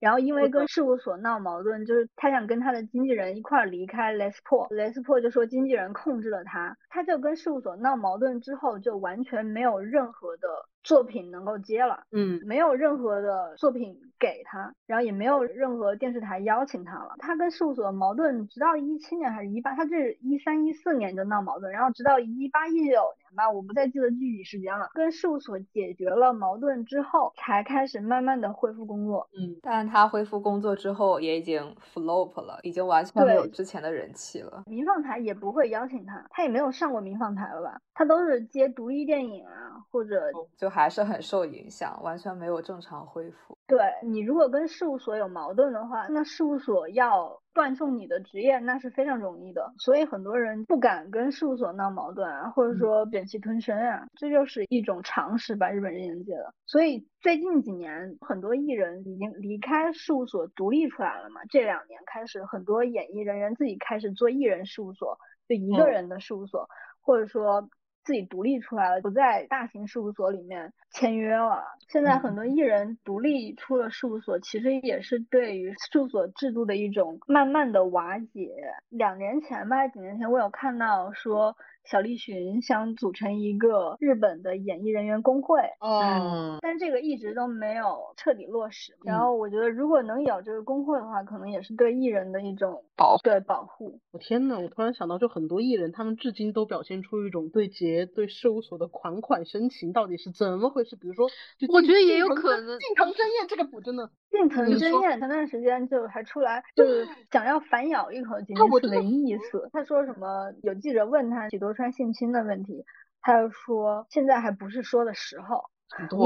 然后因为跟事务所闹矛盾，就是他想跟他的经纪人一块离开 Lespo，Lespo 就说经纪人控制了他，他就跟事务所闹矛盾之后就完全没有任何的。作品能够接了，嗯，没有任何的作品给他，然后也没有任何电视台邀请他了。他跟事务所矛盾，直到一七年还是一八，他这是一三一四年就闹矛盾，然后直到一八一九年吧，我不再记得具体时间了。跟事务所解决了矛盾之后，才开始慢慢的恢复工作。嗯，但他恢复工作之后，也已经 flop 了，已经完全没有之前的人气了。民放台也不会邀请他，他也没有上过民放台了吧？他都是接独立电影啊，或者就。还是很受影响，完全没有正常恢复。对你如果跟事务所有矛盾的话，那事务所要断送你的职业，那是非常容易的。所以很多人不敢跟事务所闹矛盾啊，或者说忍气吞声啊，这就是一种常识吧，日本人界的。所以最近几年，很多艺人已经离开事务所独立出来了嘛。这两年开始，很多演艺人员自己开始做艺人事务所，就一个人的事务所，或者说。自己独立出来了，不在大型事务所里面签约了。现在很多艺人独立出了事务所，其实也是对于事务所制度的一种慢慢的瓦解。两年前吧，几年前我有看到说。小栗旬想组成一个日本的演艺人员工会，嗯，但这个一直都没有彻底落实。然后我觉得，如果能有这个工会的话，可能也是对艺人的一种保对保护。我天呐，我突然想到，就很多艺人，他们至今都表现出一种对杰对事务所的款款深情，到底是怎么回事？比如说，我觉得也有可能。近藤真彦这个补真的。近藤真彦前段时间就还出来，就是想要反咬一口金尼斯的意思。他说什么？有记者问他许多川性侵的问题，他就说现在还不是说的时候。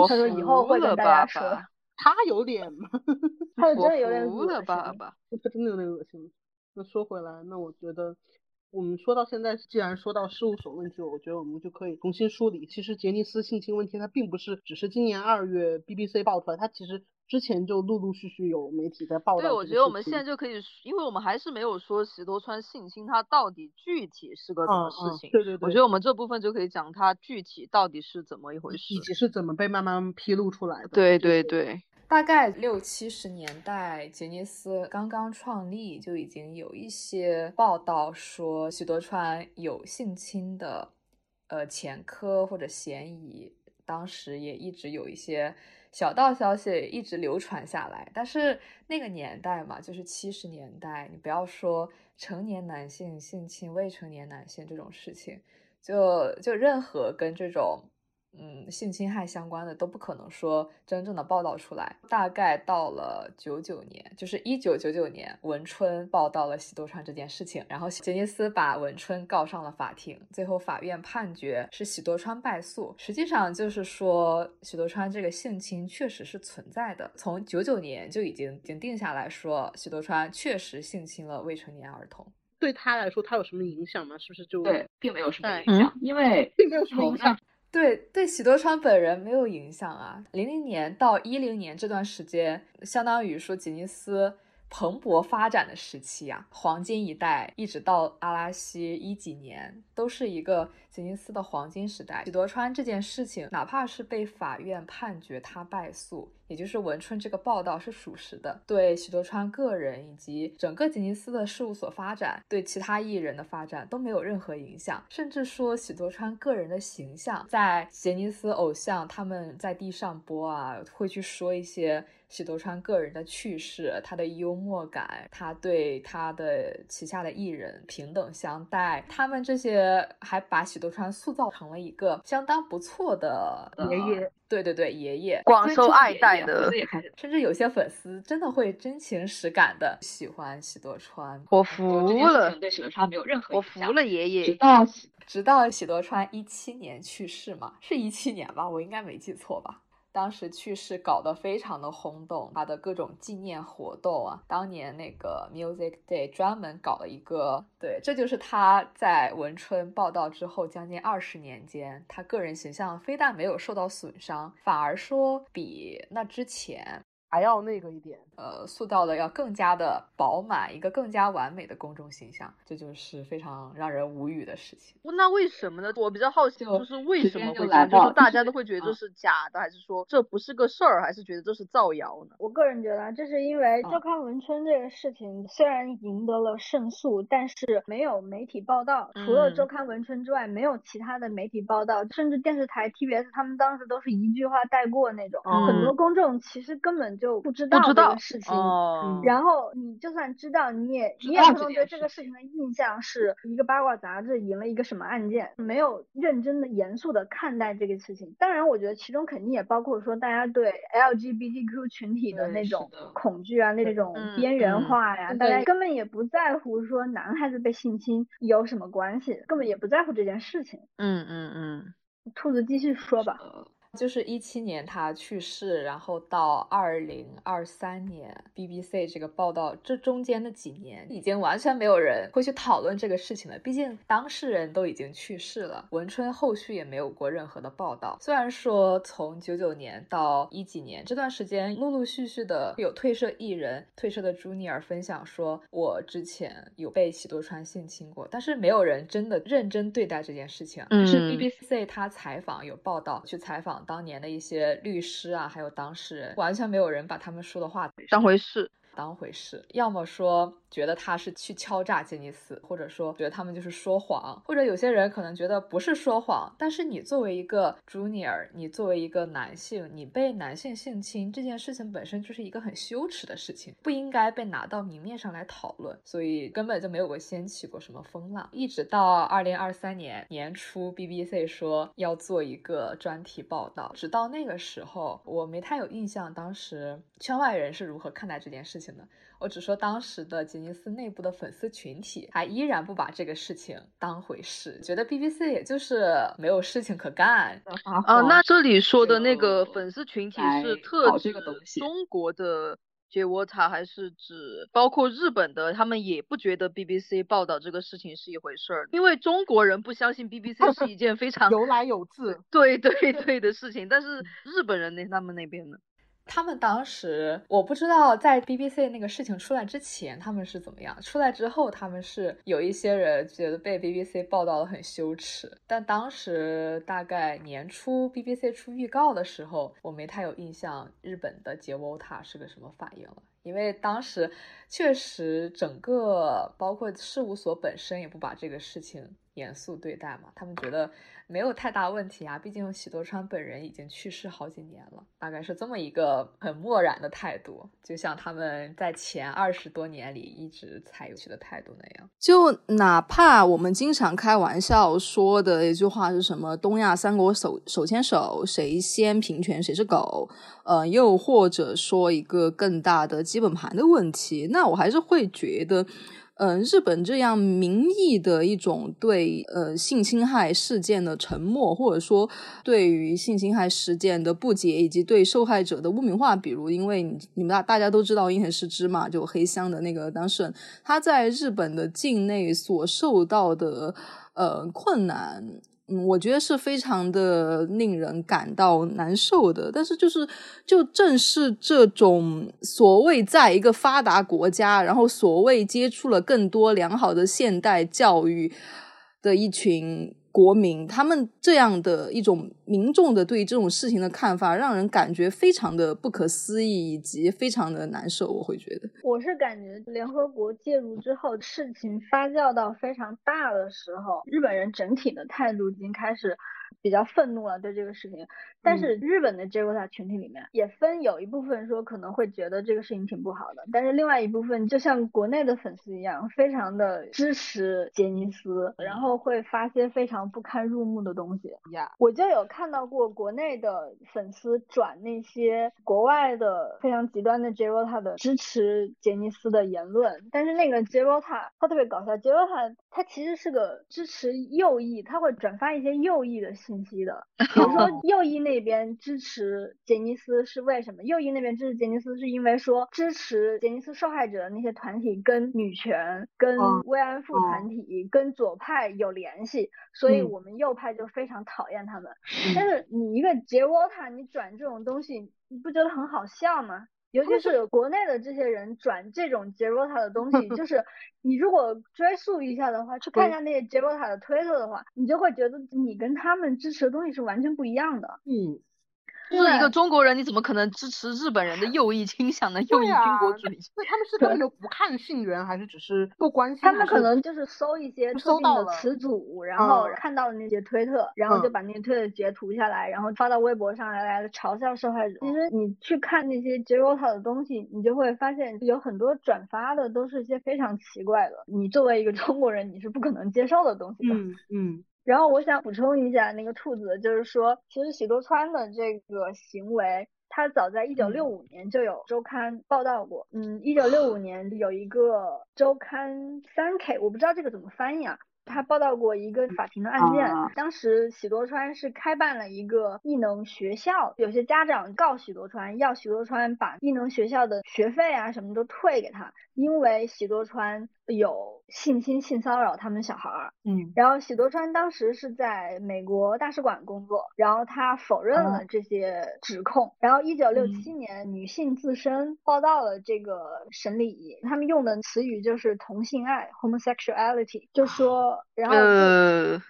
他说以后会跟大家说。他有点吗？他真的有点恶心。他真的有点恶心。那说回来，那我觉得我们说到现在，既然说到事务所问题，我觉得我们就可以重新梳理。其实杰尼斯性侵问题，它并不是只是今年二月 BBC 爆出来，它其实。之前就陆陆续续有媒体在报道。对，我觉得我们现在就可以，因为我们还是没有说喜多川性侵，它到底具体是个什么事情？对对对。我觉得我们这部分就可以讲它具体到底是怎么一回事，以及是怎么被慢慢披露出来的。对对对。大概六七十年代，杰尼斯刚刚创立，就已经有一些报道说许多川有性侵的呃前科或者嫌疑，当时也一直有一些。小道消息一直流传下来，但是那个年代嘛，就是七十年代，你不要说成年男性性侵未成年男性这种事情，就就任何跟这种。嗯，性侵害相关的都不可能说真正的报道出来。大概到了九九年，就是一九九九年，文春报道了喜多川这件事情，然后杰尼斯把文春告上了法庭，最后法院判决是喜多川败诉。实际上就是说，喜多川这个性侵确实是存在的，从九九年就已经已经定下来说，喜多川确实性侵了未成年儿童。对他来说，他有什么影响吗？是不是就对，并没有什么影响，因为并没有什么影响。对对，喜多川本人没有影响啊。零零年到一零年这段时间，相当于说吉尼斯蓬勃发展的时期啊，黄金一代，一直到阿拉西一几年，都是一个。吉尼斯的黄金时代，喜多川这件事情，哪怕是被法院判决他败诉，也就是文春这个报道是属实的，对喜多川个人以及整个吉尼斯的事务所发展，对其他艺人的发展都没有任何影响，甚至说喜多川个人的形象，在杰尼斯偶像他们在地上播啊，会去说一些喜多川个人的趣事，他的幽默感，他对他的旗下的艺人平等相待，他们这些还把喜。多川塑造成了一个相当不错的爷爷，对对对，爷爷广受爱戴的，甚至有些粉丝真的会真情实感的喜欢喜多川。我服了，对喜多川没有任何我服了，爷爷。直到直到喜多川一七年去世嘛，是一七年吧？我应该没记错吧？当时去世搞得非常的轰动，他的各种纪念活动啊，当年那个 Music Day 专门搞了一个，对，这就是他在文春报道之后将近二十年间，他个人形象非但没有受到损伤，反而说比那之前。还要那个一点，呃，塑造的要更加的饱满，一个更加完美的公众形象，这就是非常让人无语的事情。那为什么呢？我比较好奇，就是为什么会这样？就是大家都会觉得 这是假的，还是说这不是个事儿，还是觉得这是造谣呢？我个人觉得，这是因为周刊文春这个事情虽然赢得了胜诉，但是没有媒体报道，除了周刊文春之外，没有其他的媒体报道，甚至电视台 TBS 他们当时都是一句话带过那种，很多公众其实根本。就不知道这个事情，然后你就算知道，你也你也可能对这个事情的印象是一个八卦杂志赢了一个什么案件，没有认真的、严肃的看待这个事情。当然，我觉得其中肯定也包括说大家对 LGBTQ 群体的那种恐惧啊，那种边缘化呀，大家根本也不在乎说男孩子被性侵有什么关系，根本也不在乎这件事情。嗯嗯嗯，兔子继续说吧。就是一七年他去世，然后到二零二三年 BBC 这个报道，这中间的几年已经完全没有人会去讨论这个事情了。毕竟当事人都已经去世了，文春后续也没有过任何的报道。虽然说从九九年到一几年这段时间，陆陆续续的有退社艺人、退社的朱尼尔分享说，我之前有被喜多川性侵过，但是没有人真的认真对待这件事情。是 BBC 他采访有报道去采访。当年的一些律师啊，还有当事人，完全没有人把他们说的话当回事。当回事，要么说觉得他是去敲诈杰尼斯，或者说觉得他们就是说谎，或者有些人可能觉得不是说谎，但是你作为一个 junior，你作为一个男性，你被男性性侵这件事情本身就是一个很羞耻的事情，不应该被拿到明面上来讨论，所以根本就没有过掀起过什么风浪。一直到二零二三年年初，BBC 说要做一个专题报道，直到那个时候，我没太有印象，当时圈外人是如何看待这件事情。我只说当时的吉尼斯内部的粉丝群体还依然不把这个事情当回事，觉得 BBC 也就是没有事情可干啊。那这里说的那个粉丝群体是特指中国的 J Water，还是指包括日本的？他们也不觉得 BBC 报道这个事情是一回事儿，因为中国人不相信 BBC 是一件非常有来有自，对对对的事情。但是日本人那他们那边呢？他们当时我不知道，在 BBC 那个事情出来之前，他们是怎么样；出来之后，他们是有一些人觉得被 BBC 报道的很羞耻。但当时大概年初 BBC 出预告的时候，我没太有印象日本的杰沃塔是个什么反应了，因为当时确实整个包括事务所本身也不把这个事情严肃对待嘛，他们觉得。没有太大问题啊，毕竟喜多川本人已经去世好几年了，大概是这么一个很漠然的态度，就像他们在前二十多年里一直采取的态度那样。就哪怕我们经常开玩笑说的一句话是什么“东亚三国手手牵手，谁先平权谁是狗”，呃，又或者说一个更大的基本盘的问题，那我还是会觉得。嗯，日本这样民意的一种对呃性侵害事件的沉默，或者说对于性侵害事件的不解，以及对受害者的污名化，比如因为你们大大家都知道樱田诗织嘛，就黑箱的那个当事人，他在日本的境内所受到的呃困难。嗯，我觉得是非常的令人感到难受的。但是，就是就正是这种所谓在一个发达国家，然后所谓接触了更多良好的现代教育的一群。国民他们这样的一种民众的对这种事情的看法，让人感觉非常的不可思议，以及非常的难受。我会觉得，我是感觉联合国介入之后，事情发酵到非常大的时候，日本人整体的态度已经开始。比较愤怒了对这个事情，但是日本的 o t a 群体里面也分有一部分说可能会觉得这个事情挺不好的，但是另外一部分就像国内的粉丝一样，非常的支持杰尼斯，然后会发些非常不堪入目的东西。呀，我就有看到过国内的粉丝转那些国外的非常极端的 o t a 的支持杰尼斯的言论，但是那个 o t a 他特别搞笑 o t a 他其实是个支持右翼，他会转发一些右翼的。信息的，比如说 右翼那边支持杰尼斯是为什么？右翼那边支持杰尼斯是因为说支持杰尼斯受害者的那些团体跟女权、跟慰安妇团体、跟左派有联系，所以我们右派就非常讨厌他们。但是你一个杰沃塔，你转这种东西，你不觉得很好笑吗？尤其是国内的这些人转这种杰罗塔的东西，就 是你如果追溯一下的话，去看一下那些杰罗塔的推特的话，你就会觉得你跟他们支持的东西是完全不一样的。嗯。是一个中国人，你怎么可能支持日本人的右翼倾向呢？右翼军国主义？那他们是根本就不看信源，还是只是不关心？他们可能就是搜一些特定的词组，然后看到了那些推特，然后就把那些推特截图下来，然后发到微博上来来嘲笑受害者。其实你去看那些 j o t a 的东西，你就会发现有很多转发的都是一些非常奇怪的，你作为一个中国人，你是不可能接受的东西的。嗯嗯。然后我想补充一下，那个兔子就是说，其实喜多川的这个行为，他早在一九六五年就有周刊报道过。嗯，一九六五年有一个周刊三 K，我不知道这个怎么翻译啊。他报道过一个法庭的案件，当时喜多川是开办了一个艺能学校，有些家长告喜多川，要喜多川把艺能学校的学费啊什么都退给他，因为喜多川有性侵、性骚扰他们小孩儿。嗯，然后喜多川当时是在美国大使馆工作，然后他否认了这些指控。然后一九六七年，女性自身报道了这个审理，他们用的词语就是同性爱 （homosexuality），就说，然后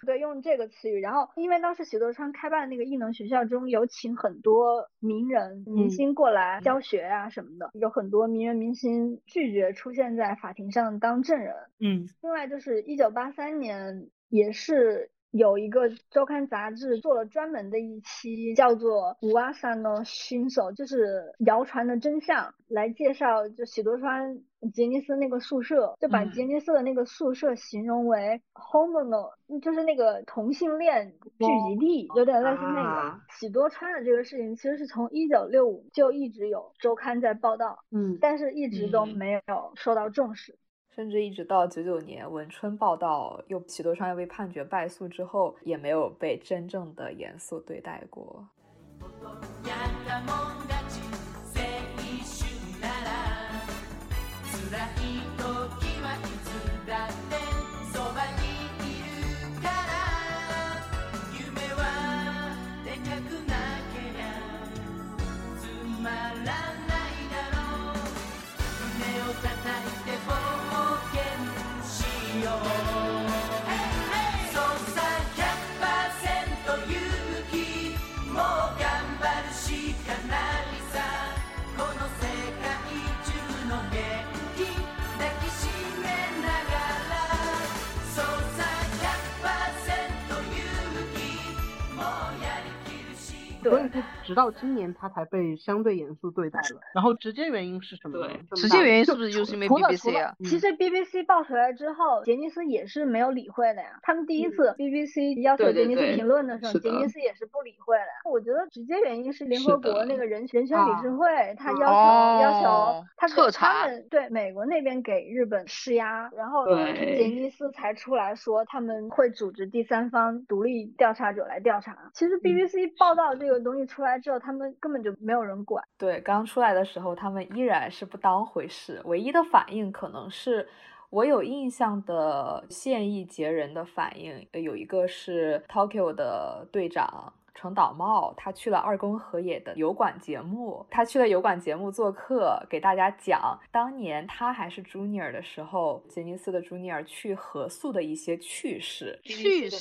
对用这个词语。然后因为当时喜多川开办那个艺能学校中有请很多名人明星过来教学啊什么的，有很多名人明星拒绝出现在法庭上当证人。嗯，另外就是一九八三年也是。有一个周刊杂志做了专门的一期，叫做《五阿三的新手》，就是谣传的真相，来介绍就喜多川杰尼斯那个宿舍，就把杰尼斯的那个宿舍形容为 homo，就是那个同性恋聚集地，有点类似那个。喜多川的这个事情，其实是从一九六五就一直有周刊在报道，嗯，但是一直都没有受到重视。甚至一直到九九年文春报道又许多川又被判决败诉之后，也没有被真正的严肃对待过。所以是直到今年他才被相对严肃对待了。然后直接原因是什么？对，直接原因是不是就是因为 BBC 啊？其实 BBC 爆出来之后，杰尼斯也是没有理会的呀。他们第一次 BBC 要求杰尼斯评论的时候，杰尼斯也是不理会的。我觉得直接原因是联合国那个人人权理事会，他要求要求他彻查，对美国那边给日本施压，然后杰尼斯才出来说他们会组织第三方独立调查者来调查。其实 BBC 报道这个。这个东西出来之后，他们根本就没有人管。对，刚出来的时候，他们依然是不当回事。唯一的反应可能是我有印象的现役杰人的反应，有一个是 Tokyo 的队长成岛茂，他去了二宫和也的油管节目，他去了油管节目做客，给大家讲当年他还是 Junior 的时候，杰尼斯的 Junior 去合宿的一些趣事。趣事。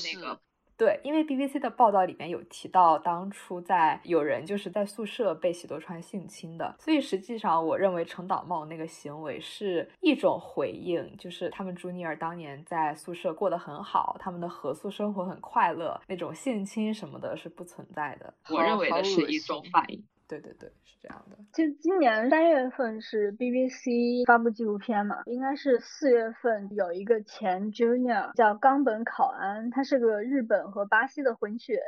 对，因为 BBC 的报道里面有提到，当初在有人就是在宿舍被喜多川性侵的，所以实际上我认为陈岛茂那个行为是一种回应，就是他们朱尼尔当年在宿舍过得很好，他们的合宿生活很快乐，那种性侵什么的是不存在的。我认为的是一种反应。对对对，是这样的。就今年三月份是 BBC 发布纪录片嘛，应该是四月份有一个前 Junior 叫冈本考安，他是个日本和巴西的混血，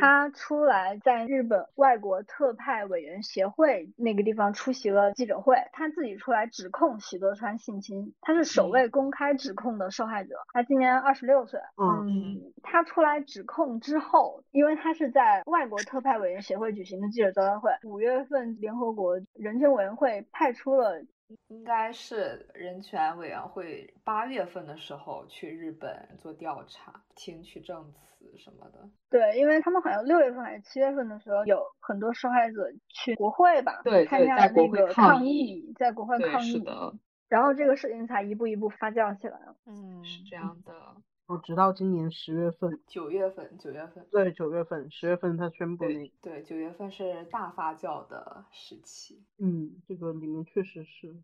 他出来在日本外国特派委员协会那个地方出席了记者会，他自己出来指控喜多川性侵，他是首位公开指控的受害者，他今年二十六岁。嗯，他出来指控之后，因为他是在外国特派委员协会举行的记者招待会。五月份，联合国人权委员会派出了，应该是人权委员会八月份的时候去日本做调查，听取证词什么的。对，因为他们好像六月份还是七月份的时候，有很多受害者去国会吧，对，参加那个抗议，在国会抗议。的。然后这个事情才一步一步发酵起来了。嗯，是这样的。我直到今年十月份，九月份，九月份，对，九月份，十月份他宣布那，对，九月份是大发酵的时期。嗯，这个里面确实是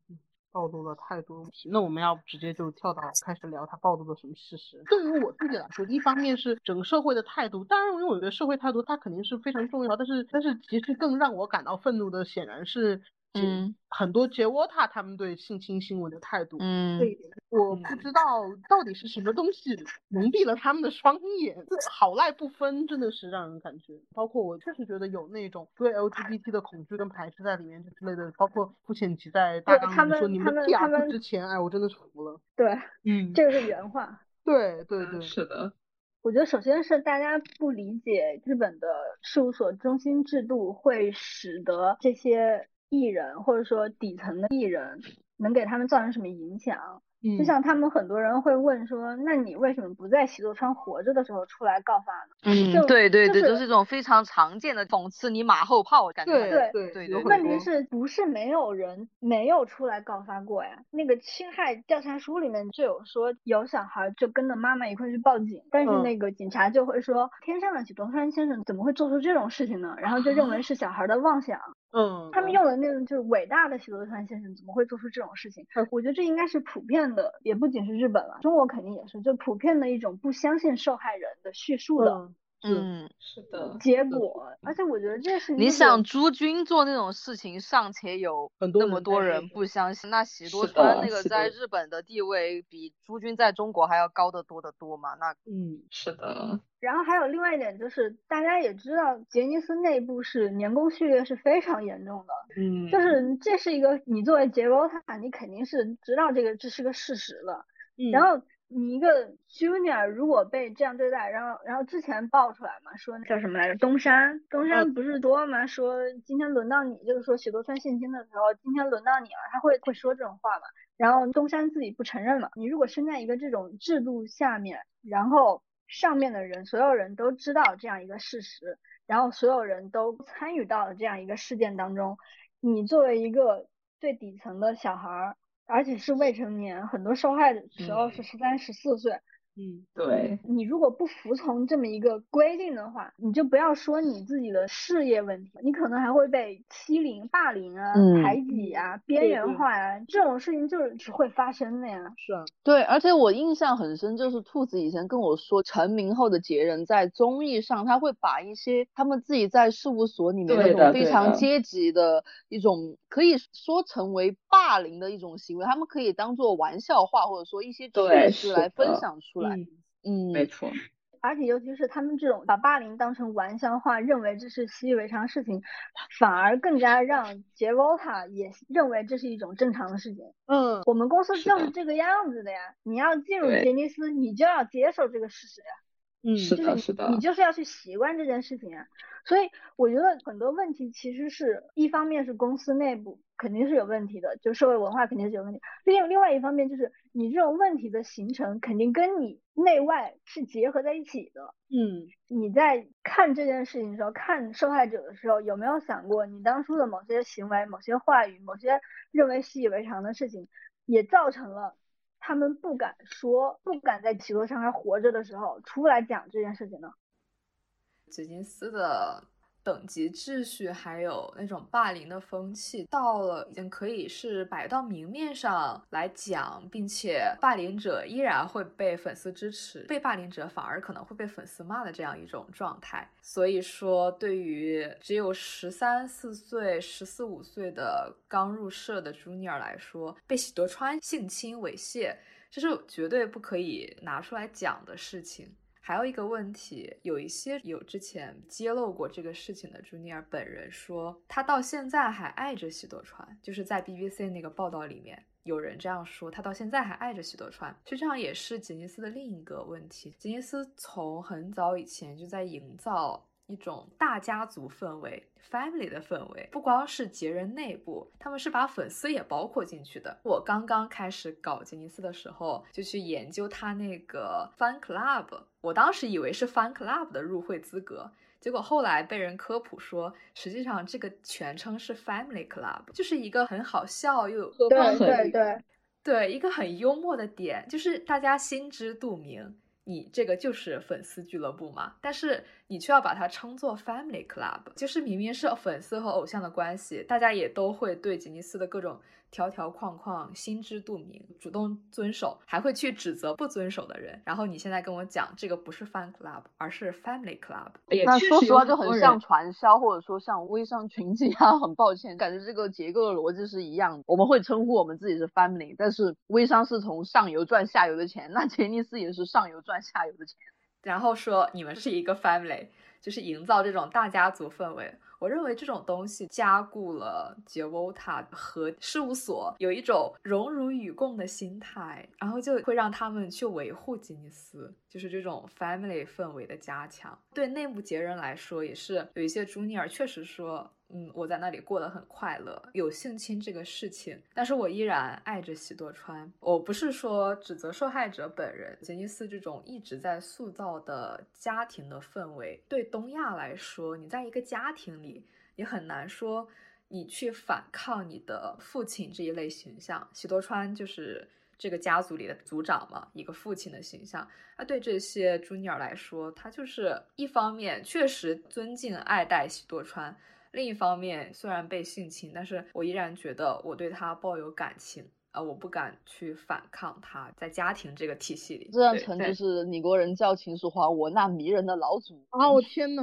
暴露了太多问题。那我们要直接就跳到开始聊他暴露了什么事实。对于我自己来说，一方面是整个社会的态度，当然，因为我觉得社会态度它肯定是非常重要，但是，但是其实更让我感到愤怒的，显然是。嗯，很多杰沃塔他们对性侵新闻的态度，嗯，这一点我不知道到底是什么东西蒙蔽了他们的双眼，好赖不分，真的是让人感觉。包括我确实觉得有那种对 LGBT 的恐惧跟排斥在里面之类的，包括付浅吉在大纲里说你们 T 二之前，哎，我真的是服了。对，嗯，这个是原话。对对对，是的。我觉得首先是大家不理解日本的事务所中心制度，会使得这些艺人或者说底层的艺人能给他们造成什么影响。就像他们很多人会问说，那你为什么不在喜多川活着的时候出来告发呢？嗯，对对对，就是一种非常常见的讽刺你马后炮感觉。对对对对。问题是不是没有人没有出来告发过呀？那个侵害调查书里面就有说，有小孩就跟着妈妈一块去报警，但是那个警察就会说，天上的喜多川先生怎么会做出这种事情呢？然后就认为是小孩的妄想。嗯，他们用的那种就是伟大的喜多川先生怎么会做出这种事情？我觉得这应该是普遍的，也不仅是日本了，中国肯定也是，就普遍的一种不相信受害人的叙述的。嗯，是的。结果，而且我觉得这是你想朱军做那种事情，尚且有那么多人不相信，那喜多川那个在日本的地位比朱军在中国还要高得多得多嘛？那嗯，是的。然后还有另外一点就是，大家也知道杰尼斯内部是年功序列是非常严重的，嗯，就是这是一个你作为杰罗塔，你肯定是知道这个这是个事实了，嗯，然后。你一个 junior 如果被这样对待，然后然后之前爆出来嘛，说叫什么来着？东山东山不是多吗？说今天轮到你，就是说许多川性侵的时候，今天轮到你了，他会会说这种话嘛？然后东山自己不承认嘛？你如果身在一个这种制度下面，然后上面的人所有人都知道这样一个事实，然后所有人都参与到了这样一个事件当中，你作为一个最底层的小孩儿。而且是未成年，很多受害的时候是十三、十四岁。嗯，对。你如果不服从这么一个规定的话，你就不要说你自己的事业问题，你可能还会被欺凌、霸凌啊、排挤啊、边缘化啊，这种事情就是只会发生的呀。是啊，对，而且我印象很深，就是兔子以前跟我说，成名后的杰人在综艺上，他会把一些他们自己在事务所里面那种非常阶级的一种，可以说成为霸凌的一种行为，他们可以当做玩笑话，或者说一些趣事来分享出来。嗯，没错。而且尤其是他们这种把霸凌当成玩笑话，认为这是习以为常事情，反而更加让杰沃塔也认为这是一种正常的事情。嗯，我们公司就是这个样子的呀。你要进入杰尼斯，你就要接受这个事实呀。嗯，是的，是的。你就是要去习惯这件事情啊。所以我觉得很多问题其实是一方面是公司内部。肯定是有问题的，就社会文化肯定是有问题。另另外一方面，就是你这种问题的形成，肯定跟你内外是结合在一起的。嗯，你在看这件事情的时候，看受害者的时候，有没有想过，你当初的某些行为、某些话语、某些认为习以为常的事情，也造成了他们不敢说、不敢在企鹅上还活着的时候出来讲这件事情呢？吉尼斯的。等级秩序还有那种霸凌的风气，到了已经可以是摆到明面上来讲，并且霸凌者依然会被粉丝支持，被霸凌者反而可能会被粉丝骂的这样一种状态。所以说，对于只有十三四岁、十四五岁的刚入社的 junior 来说，被喜多川性侵猥亵，这是绝对不可以拿出来讲的事情。还有一个问题，有一些有之前揭露过这个事情的朱尼尔本人说，他到现在还爱着喜多川，就是在 BBC 那个报道里面有人这样说，他到现在还爱着喜多川。实际上也是吉尼斯的另一个问题，吉尼斯从很早以前就在营造。一种大家族氛围，family 的氛围，不光是杰人内部，他们是把粉丝也包括进去的。我刚刚开始搞杰尼斯的时候，就去研究他那个 fan club，我当时以为是 fan club 的入会资格，结果后来被人科普说，实际上这个全称是 family club，就是一个很好笑又对对对对一个很幽默的点，就是大家心知肚明。你这个就是粉丝俱乐部嘛，但是你却要把它称作 family club，就是明明是粉丝和偶像的关系，大家也都会对吉尼斯的各种。条条框框心知肚明，主动遵守，还会去指责不遵守的人。然后你现在跟我讲，这个不是 fan club，而是 family club。那说实话就很像传销，或者说像微商群体啊。很抱歉，感觉这个结构的逻辑是一样的。我们会称呼我们自己是 family，但是微商是从上游赚下游的钱，那杰尼斯也是上游赚下游的钱。然后说你们是一个 family，就是营造这种大家族氛围。我认为这种东西加固了杰沃塔和事务所有一种荣辱与共的心态，然后就会让他们去维护吉尼斯，就是这种 family 氛围的加强。对内部杰人来说，也是有一些朱尼尔确实说。嗯，我在那里过得很快乐。有性侵这个事情，但是我依然爱着喜多川。我不是说指责受害者本人，杰尼斯这种一直在塑造的家庭的氛围，对东亚来说，你在一个家庭里，你很难说你去反抗你的父亲这一类形象。喜多川就是这个家族里的族长嘛，一个父亲的形象。那对这些朱尼尔来说，他就是一方面确实尊敬爱戴喜多川。另一方面，虽然被性侵，但是我依然觉得我对他抱有感情啊！我不敢去反抗他，在家庭这个体系里，这段成就是你国人叫秦始皇，我那迷人的老祖啊！我天呐，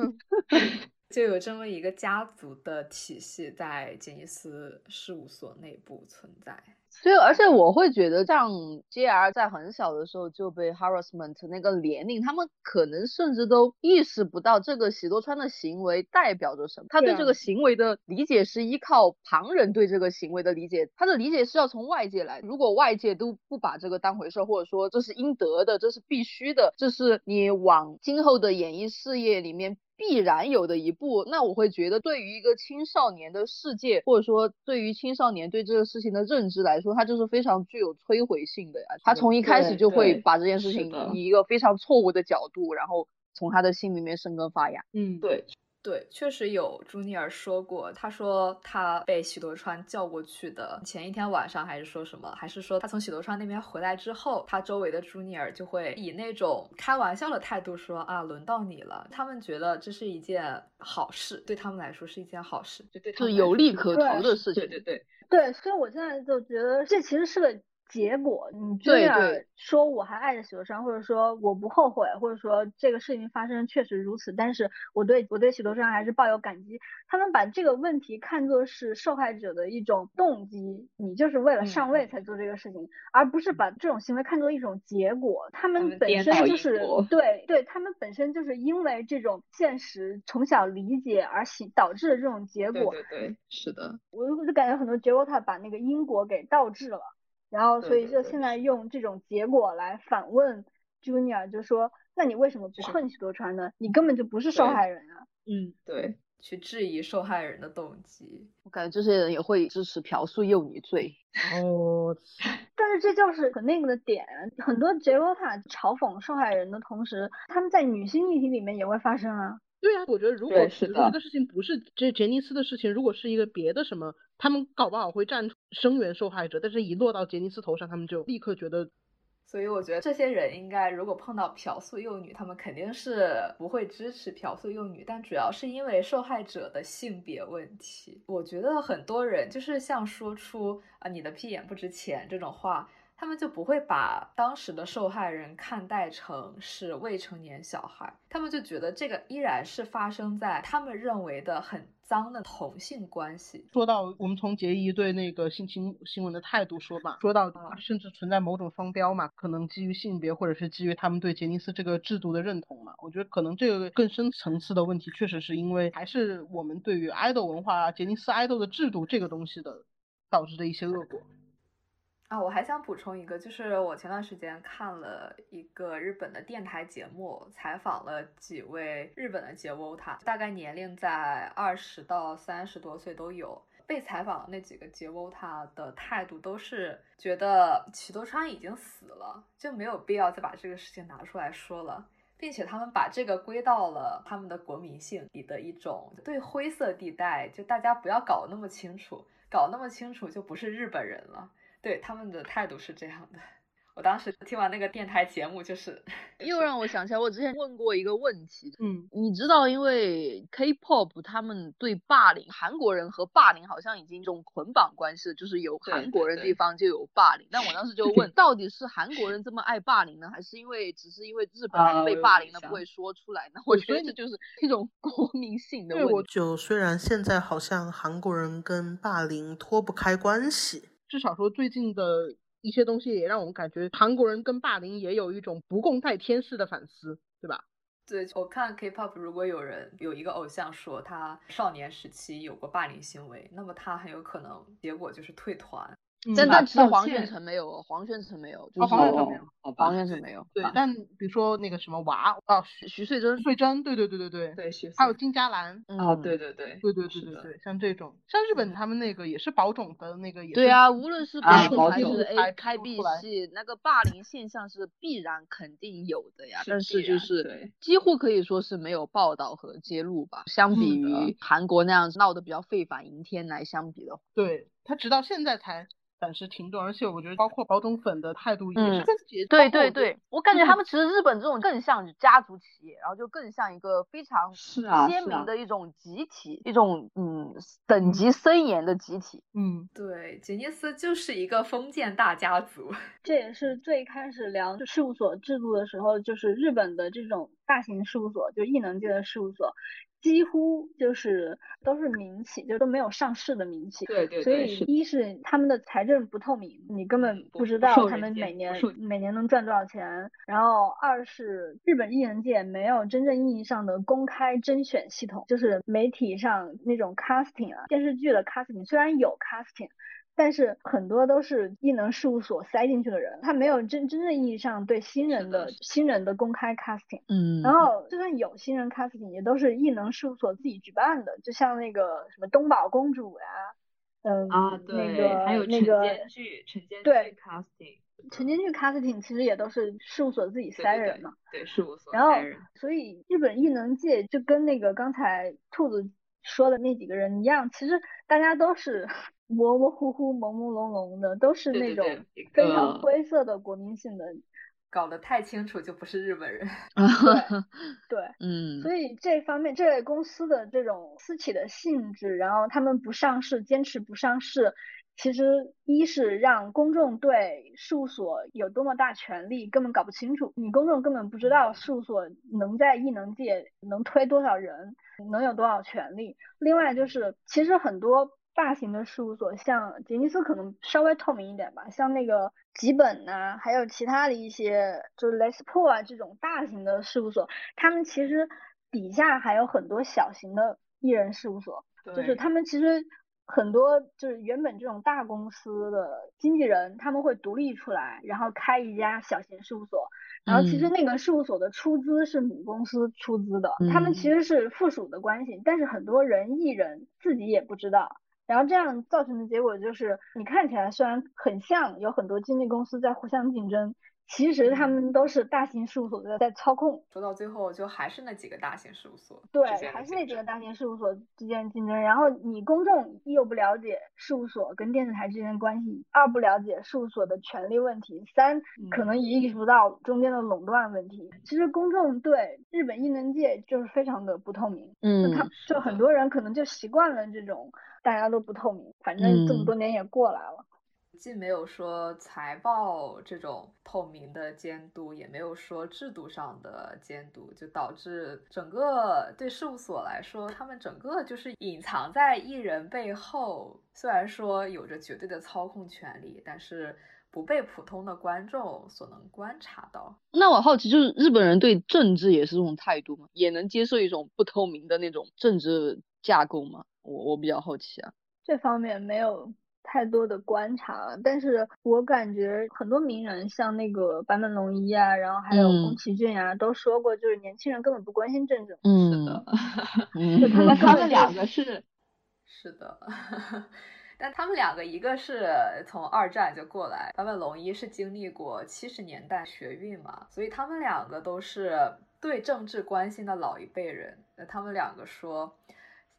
就有这么一个家族的体系在杰尼斯事务所内部存在。所以，而且我会觉得，像 JR 在很小的时候就被 harassment 那个年龄，他们可能甚至都意识不到这个喜多川的行为代表着什么。他对这个行为的理解是依靠旁人对这个行为的理解，他的理解是要从外界来。如果外界都不把这个当回事，或者说这是应得的，这是必须的，这是你往今后的演艺事业里面。必然有的一步，那我会觉得，对于一个青少年的世界，或者说对于青少年对这个事情的认知来说，它就是非常具有摧毁性的呀。他从一开始就会把这件事情以一个非常错误的角度，然后从他的心里面生根发芽。嗯，对。对，确实有朱尼尔说过，他说他被许多川叫过去的前一天晚上，还是说什么，还是说他从许多川那边回来之后，他周围的朱尼尔就会以那种开玩笑的态度说啊，轮到你了。他们觉得这是一件好事，对他们来说是一件好事，就对他，是有利可图的事情。对对对对，所以我现在就觉得这其实是个。结果，你这样说我还爱着许多山，或者说我不后悔，或者说这个事情发生确实如此，但是我对我对许多山还是抱有感激。他们把这个问题看作是受害者的一种动机，你就是为了上位才做这个事情，而不是把这种行为看作一种结果。他们本身就是对对，他们本身就是因为这种现实从小理解而导导致的这种结果。对对对，是的，我就感觉很多结果他把那个因果给倒置了。然后，所以就现在用这种结果来反问 Junior，就说：那你为什么不恨许多川呢？你根本就不是受害人啊！嗯，对，去质疑受害人的动机。我感觉这些人也会支持嫖宿幼女罪。哦，但是这就是很那个的点。很多杰罗塔嘲讽受害人的同时，他们在女性议题里面也会发生啊。对啊，我觉得如果这个事情不是这杰尼斯的事情，如果是一个别的什么，他们搞不好会站出声援受害者，但是一落到杰尼斯头上，他们就立刻觉得。所以我觉得这些人应该，如果碰到嫖宿幼女，他们肯定是不会支持嫖宿幼女，但主要是因为受害者的性别问题。我觉得很多人就是像说出啊你的屁眼不值钱这种话。他们就不会把当时的受害人看待成是未成年小孩，他们就觉得这个依然是发生在他们认为的很脏的同性关系。说到我们从杰伊对那个性侵新闻的态度说吧，说到甚至存在某种双标嘛，可能基于性别或者是基于他们对杰尼斯这个制度的认同嘛，我觉得可能这个更深层次的问题，确实是因为还是我们对于爱豆文化、杰尼斯爱豆的制度这个东西的导致的一些恶果。啊，我还想补充一个，就是我前段时间看了一个日本的电台节目，采访了几位日本的杰沃塔，大概年龄在二十到三十多岁都有。被采访的那几个杰沃塔的态度都是觉得启多川已经死了，就没有必要再把这个事情拿出来说了，并且他们把这个归到了他们的国民性里的一种对灰色地带，就大家不要搞那么清楚，搞那么清楚就不是日本人了。对他们的态度是这样的，我当时听完那个电台节目，就是又让我想起来，我之前问过一个问题，嗯，你知道，因为 K-pop 他们对霸凌韩国人和霸凌好像已经一种捆绑关系，就是有韩国人地方就有霸凌。但我当时就问，到底是韩国人这么爱霸凌呢，还是因为只是因为日本人被霸凌了不会说出来呢？我觉得这就是一种 国民性的问题。就虽然现在好像韩国人跟霸凌脱不开关系。至少说，最近的一些东西也让我们感觉，韩国人跟霸凌也有一种不共戴天式的反思，对吧？对，我看 K-pop，如果有人有一个偶像说他少年时期有过霸凌行为，那么他很有可能结果就是退团。但但其实黄炫成没有，黄炫成没有，就是黄没有，黄炫成没有。对，但比如说那个什么娃，哦，徐徐穗珍，穗珍，对对对对对对，徐，还有金嘉兰，啊，对对对，对对对对对，像这种，像日本他们那个也是保种的那个也是。对啊，无论是保种还是 A 开 B 系，那个霸凌现象是必然肯定有的呀。但是就是几乎可以说是没有报道和揭露吧。相比于韩国那样子闹得比较沸反盈天来相比的话，对他直到现在才。暂时停顿，而且我觉得包括宝总粉的态度也是对对对，我感觉他们其实日本这种更像家族企业，然后就更像一个非常鲜明的一种集体，一种嗯等级森严的集体。嗯，对，杰尼斯就是一个封建大家族。这也是最开始聊事务所制度的时候，就是日本的这种大型事务所，就异能界的事务所。几乎就是都是民企，就都没有上市的民企。对对对。所以一是他们的财政不透明，你根本不知道他们每年每年能赚多少钱。然后二是日本艺人界没有真正意义上的公开甄选系统，就是媒体上那种 casting 啊，电视剧的 casting 虽然有 casting。但是很多都是异能事务所塞进去的人，他没有真真正意义上对新人的新人的公开 casting。嗯。然后就算有新人 casting，也都是异能事务所自己举办的，就像那个什么东宝公主呀，嗯，啊对，还有那个晨间剧，晨间剧 casting，晨间剧 casting 其实也都是事务所自己塞人嘛。对事务所。然后，所以日本艺能界就跟那个刚才兔子说的那几个人一样，其实大家都是。模模糊糊、朦朦胧胧的，都是那种非常灰色的国民性的，搞得太清楚就不是日本人。对 对，嗯，所以这方面这类公司的这种私企的性质，然后他们不上市，坚持不上市，其实一是让公众对事务所有多么大权利根本搞不清楚，你公众根本不知道事务所能在艺能界能推多少人，能有多少权利。另外就是，其实很多。大型的事务所，像杰尼斯可能稍微透明一点吧，像那个吉本呐，还有其他的一些，就是 Les Po 啊这种大型的事务所，他们其实底下还有很多小型的艺人事务所，就是他们其实很多就是原本这种大公司的经纪人，他们会独立出来，然后开一家小型事务所，然后其实那个事务所的出资是母公司出资的，他们其实是附属的关系，但是很多人艺人自己也不知道。然后这样造成的结果就是，你看起来虽然很像，有很多经纪公司在互相竞争。其实他们都是大型事务所在在操控，说到最后就还是那几个大型事务所，对，还是那几个大型事务所之间的竞争。然后你公众一又不了解事务所跟电视台之间的关系，二不了解事务所的权利问题，三可能也意识不到中间的垄断问题。其实公众对日本艺能界就是非常的不透明，嗯，他就很多人可能就习惯了这种大家都不透明，反正这么多年也过来了。既没有说财报这种透明的监督，也没有说制度上的监督，就导致整个对事务所来说，他们整个就是隐藏在艺人背后。虽然说有着绝对的操控权利，但是不被普通的观众所能观察到。那我好奇，就是日本人对政治也是这种态度吗？也能接受一种不透明的那种政治架构吗？我我比较好奇啊。这方面没有。太多的观察了，但是我感觉很多名人，像那个坂本龙一啊，然后还有宫崎骏啊，都说过，就是年轻人根本不关心政治。嗯，是的，就他们他们 两个是，是的，但他们两个一个是从二战就过来，坂本龙一是经历过七十年代学运嘛，所以他们两个都是对政治关心的老一辈人。那他们两个说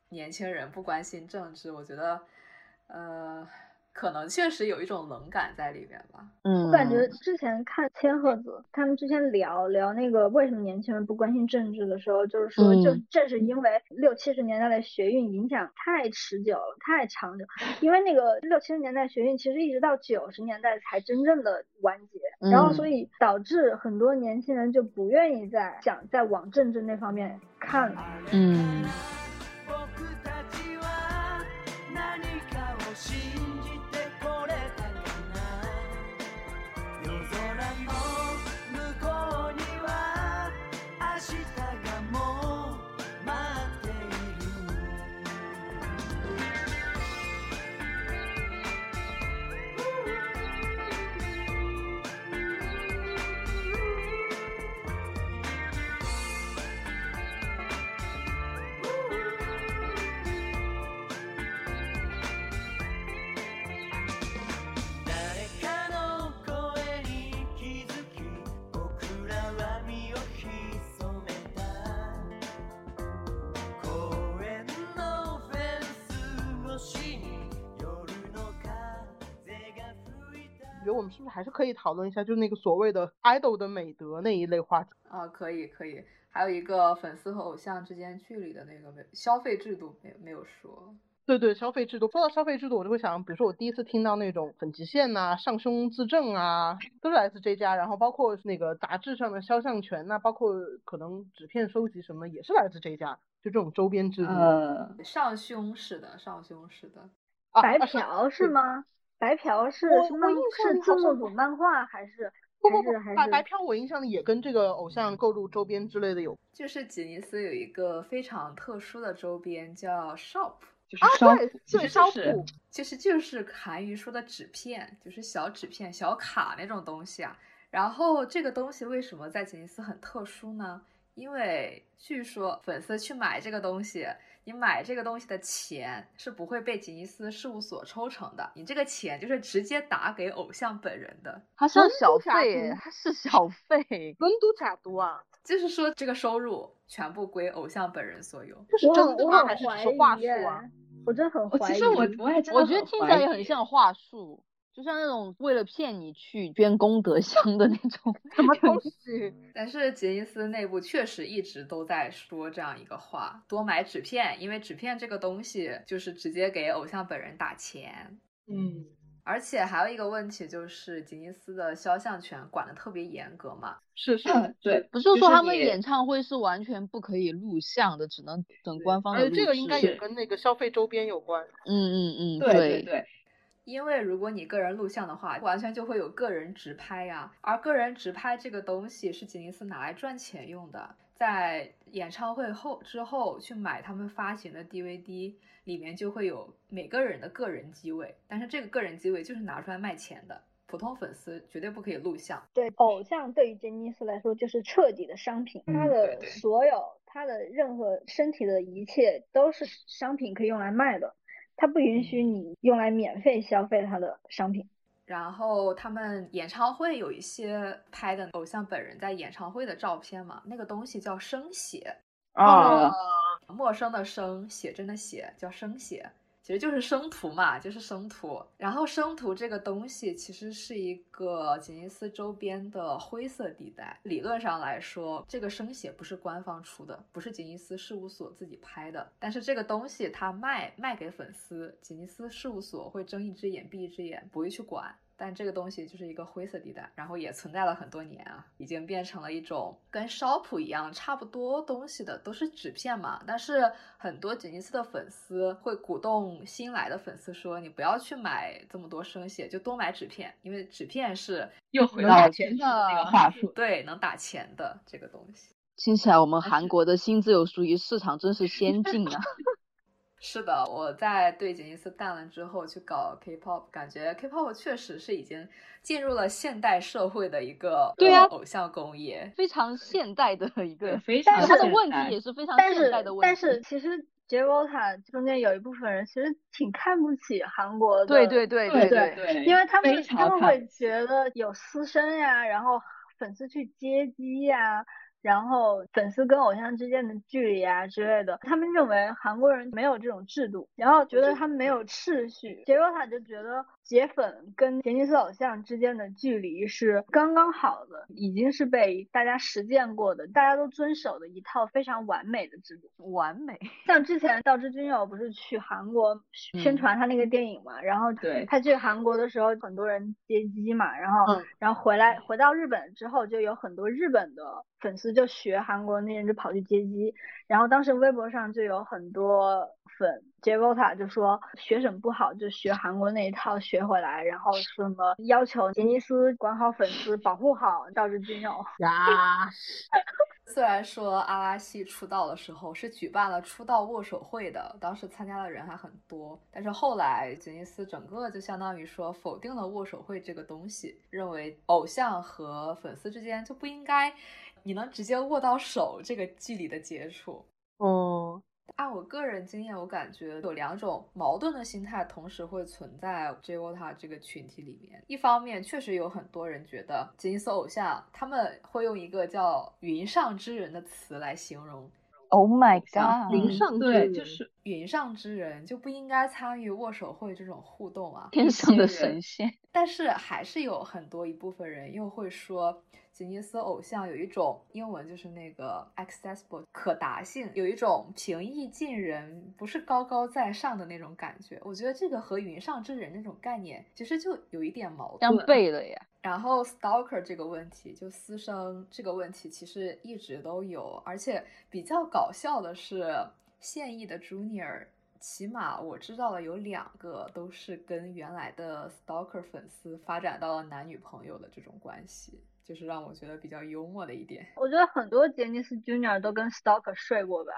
年轻人不关心政治，我觉得。呃，可能确实有一种冷感在里面吧。嗯，我感觉之前看千鹤子他们之前聊聊那个为什么年轻人不关心政治的时候，就是说，就正是因为六七十年代的学运影响太持久了，太长久。因为那个六七十年代学运其实一直到九十年代才真正的完结，然后所以导致很多年轻人就不愿意再想再往政治那方面看了。嗯。心。觉我们是不是还是可以讨论一下，就是那个所谓的 idol 的美德那一类话题啊？可以，可以。还有一个粉丝和偶像之间距离的那个没消费制度没没有说。对对，消费制度。说到消费制度，我就会想，比如说我第一次听到那种粉极限呐、上胸自证啊，都是来自这家。然后包括那个杂志上的肖像权呐，包括可能纸片收集什么，也是来自这家。就这种周边制度。呃，上胸是的，上胸是的。白嫖是吗？白嫖是是漫是字幕组漫画还是？不不不，白白嫖我印象里也跟这个偶像购入周边之类的有。就是吉尼斯有一个非常特殊的周边叫 shop。就是啊，对，就是其实就是韩语说的纸片，就是小纸片、小卡那种东西啊。然后这个东西为什么在吉尼斯很特殊呢？因为据说粉丝去买这个东西，你买这个东西的钱是不会被吉尼斯事务所抽成的，你这个钱就是直接打给偶像本人的。它是小费，它是小费。温度假度啊，就是说这个收入全部归偶像本人所有。这是真的吗？还是话术啊？我真的很怀疑。其实我我也我觉得听起来也很像话术，就像那种为了骗你去捐功德箱的那种 什么东西。但是杰尼斯内部确实一直都在说这样一个话：多买纸片，因为纸片这个东西就是直接给偶像本人打钱。嗯。而且还有一个问题就是，吉尼斯的肖像权管的特别严格嘛？是是，对，不是说他们演唱会是完全不可以录像的，只能等官方的录这个应该也跟那个消费周边有关。嗯嗯嗯，对对对。因为如果你个人录像的话，完全就会有个人直拍呀，而个人直拍这个东西是吉尼斯拿来赚钱用的，在演唱会后之后去买他们发行的 DVD。里面就会有每个人的个人机位，但是这个个人机位就是拿出来卖钱的，普通粉丝绝对不可以录像。对，偶像对于杰尼斯来说就是彻底的商品，他的所有他的任何身体的一切都是商品，可以用来卖的，他不允许你用来免费消费他的商品。然后他们演唱会有一些拍的偶像本人在演唱会的照片嘛，那个东西叫生写啊。陌生的生，写真的写，叫生写，其实就是生图嘛，就是生图。然后生图这个东西其实是一个吉尼斯周边的灰色地带。理论上来说，这个生写不是官方出的，不是吉尼斯事务所自己拍的。但是这个东西它卖卖给粉丝，吉尼斯事务所会睁一只眼闭一只眼，不会去管。但这个东西就是一个灰色地带，然后也存在了很多年啊，已经变成了一种跟 shop 一样差不多东西的，都是纸片嘛。但是很多吉尼斯的粉丝会鼓动新来的粉丝说：“你不要去买这么多生写，就多买纸片，因为纸片是又回到钱的那个话术，对，能打钱的这个东西。”听起来我们韩国的新自由主义市场真是先进啊！是的，我在对杰尼斯淡了之后去搞 K-pop，感觉 K-pop 确实是已经进入了现代社会的一个对啊偶像工业，非常现代的一个，非常他的问题也是非常现代的问题。但是但是其实 j o t a 中间有一部分人其实挺看不起韩国的，对对对对对对，因为他们他们会觉得有私生呀，然后粉丝去接机呀。然后粉丝跟偶像之间的距离啊之类的，他们认为韩国人没有这种制度，然后觉得他们没有秩序。杰罗塔就觉得杰粉跟田尼斯偶像之间的距离是刚刚好的，已经是被大家实践过的，大家都遵守的一套非常完美的制度。完美。像之前道之君佑不是去韩国宣传他那个电影嘛，然后他去韩国的时候很多人接机嘛，然后然后回来回到日本之后就有很多日本的。粉丝就学韩国那人就跑去接机，然后当时微博上就有很多粉 j v o t a 就说学什么不好，就学韩国那一套学回来，然后什么要求杰尼斯管好粉丝，保护好道之君佑呀。虽然说阿拉西出道的时候是举办了出道握手会的，当时参加的人还很多，但是后来杰尼斯整个就相当于说否定了握手会这个东西，认为偶像和粉丝之间就不应该。你能直接握到手这个距离的接触，哦，按我个人经验，我感觉有两种矛盾的心态同时会存在 J O T A 这个群体里面。一方面，确实有很多人觉得杰尼斯偶像他们会用一个叫“云上之人”的词来形容，Oh my god！云上之对，人就是云上之人就不应该参与握手会这种互动啊，天上的神仙。但是还是有很多一部分人又会说，吉尼斯偶像有一种英文就是那个 accessible 可达性，有一种平易近人，不是高高在上的那种感觉。我觉得这个和云上之人那种概念其实就有一点矛盾相盾。悖了呀。然后 stalker 这个问题，就私生这个问题，其实一直都有，而且比较搞笑的是，现役的 junior，起码我知道的有两个都是跟原来的 stalker 粉丝发展到了男女朋友的这种关系，就是让我觉得比较幽默的一点。我觉得很多杰尼斯 Junior 都跟 Stalker 睡过吧，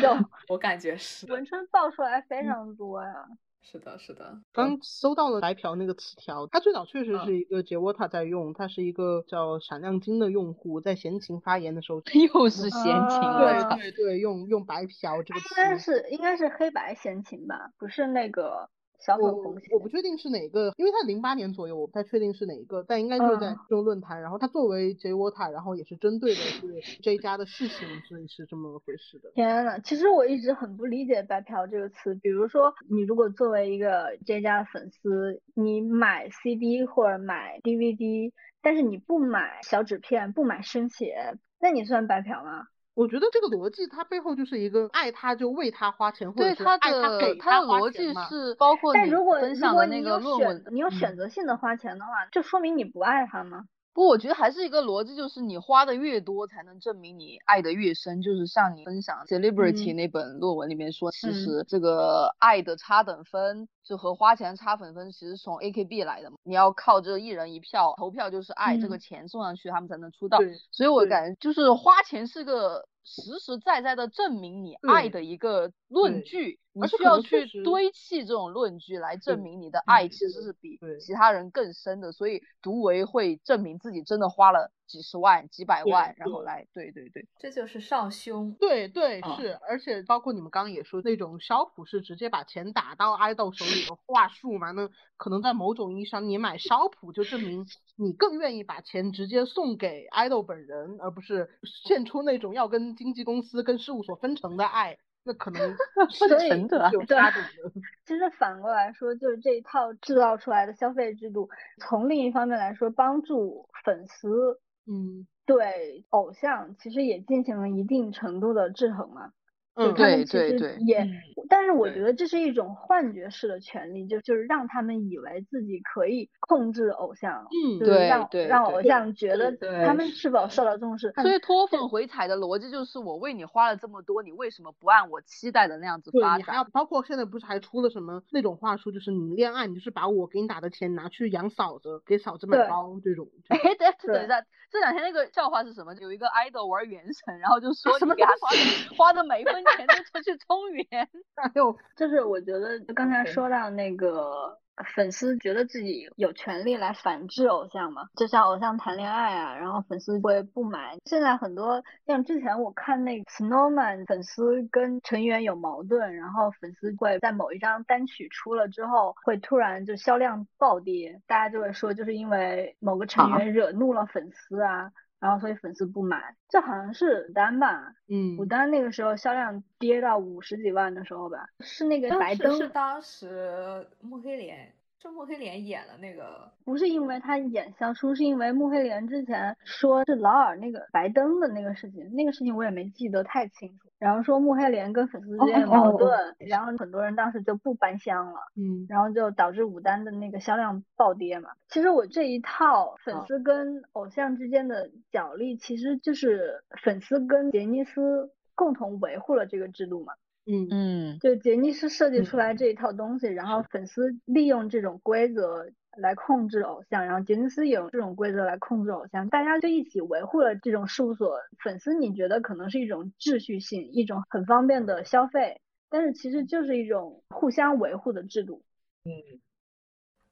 就 我感觉是，文春爆出来非常多呀。是的，是的。刚搜到了白嫖那个词条，它最早确实嗯是一个杰沃塔在用，它是一个叫闪亮金的用户在闲情发言的时候，又是闲情，啊！对对对，用用白嫖这个词应该。是应该是黑白闲情吧，不是那个小粉我红闲我不确定是哪个，因为他零八年左右，我不太确定是哪一个，但应该就是在嗯这种论坛。然后他作为 J Water，然后也是针对的是 J 家的事情，所以是这么回事的。天呐，其实我一直很不理解“白嫖”这个词。比如说，你如果作为一个 J 家的粉丝，你买 CD 或者买 DVD，但是你不买小纸片，不买生写，那你算白嫖吗？我觉得这个逻辑，它背后就是一个爱他就为他花钱，或者对他是爱他给他的花逻辑钱嘛是包括你但如果分如果你享的那个有选论文，你有嗯选择性的花钱的话，就说明你不爱他吗？不，我觉得还是一个逻辑，就是你花的越多，才能证明你爱的越深。就是像你分享《Celebrity》嗯那本论文里面说，其嗯实这个爱的差等分，就和花钱差等分，其实从 AKB 来的嘛。你要靠这一人一票投票，就是爱、这个嗯钱送上去，他们才能出道。对所以我感觉就是花钱是个实实在在的证明你爱的一个论据，你而且可需要去堆砌这种论据来证明你的爱嗯其实是比其他人更深的，所以独唯会证明自己真的花了几十万、几百万，然后来，对对对，这就是上胸。对对啊是，而且包括你们刚刚也说那种消普是直接把钱打到爱豆手里的话术嘛，那可能在某种意义上，你买消普就证明你更愿意把钱直接送给爱豆本人，而不是献出那种要跟经纪公司、跟事务所分成的爱，那可能 是所以成的有 对差别的。其实反过来说，就是这一套制造出来的消费制度，从另一方面来说，帮助粉丝嗯对偶像其实也进行了一定程度的制衡嘛。就嗯，对对对也，嗯但是我觉得这是一种幻觉式的权利，就就是让他们以为自己可以控制偶像，嗯就是对让让偶像觉得他们是否受到重视。所以脱粉回踩的逻辑就是我为你花了这么多，你为什么不按我期待的那样子发展？你还要包括现在不是还出了什么那种话术，就是你恋爱，你就是把我给你打的钱拿去养嫂子，给嫂子买包这种。哎，等对等一下，这两天那个笑话是什么？有一个 idol 玩原神，然后就说什么你给他花的花的每一分钱都出去充元。哎呦就是我觉得刚才说到那个粉丝觉得自己有权利来反制偶像嘛，就像偶像谈恋爱啊，然后粉丝会不满。现在很多像之前我看那个 Snowman 粉丝跟成员有矛盾，然后粉丝会在某一张单曲出了之后，会突然就销量暴跌，大家就会说就是因为某个成啊员惹怒了粉丝啊。然后所以粉丝不买，这好像是牡丹吧？嗯牡丹那个时候销量跌到五十几万的时候吧，是那个白灯是当时摸黑莲，是穆黑莲演的那个不是因为他演消出，是因为穆黑莲之前说是劳尔那个白灯的那个事情，那个事情我也没记得太清楚。然后说穆黑莲跟粉丝之间有矛盾，然后很多人当时就不搬香了，嗯然后就导致武丹的那个销量暴跌嘛。其实我这一套粉啊丝跟偶像之间的角力，其实就是粉丝跟杰尼斯共同维护了这个制度嘛。嗯嗯，就杰尼斯设计出嗯来这一套东西，然后粉丝利用这种规则来控制偶像，然后杰尼斯也用这种规则来控制偶像，大家就一起维护了这种事务所。粉丝你觉得可能是一种秩序性，一种很方便的消费，但是其实就是一种互相维护的制度。嗯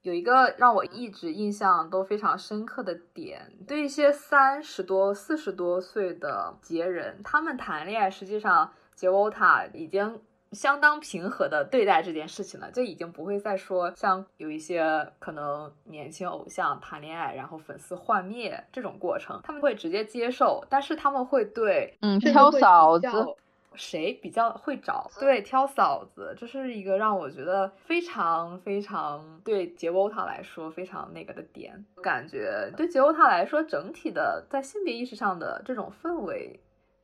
有一个让我一直印象都非常深刻的点，对一些三十多、四十多岁的杰人，他们谈恋爱，实际上杰欧塔已经相当平和的对待这件事情了，就已经不会再说像有一些可能年轻偶像谈恋爱，然后粉丝幻灭这种过程，他们会直接接受，但是他们会对嗯，挑嫂子，谁比较会找，对，挑嫂子，这是一个让我觉得非常非常对杰欧塔来说非常那个的点。感觉对杰欧塔来说，整体的在性别意识上的这种氛围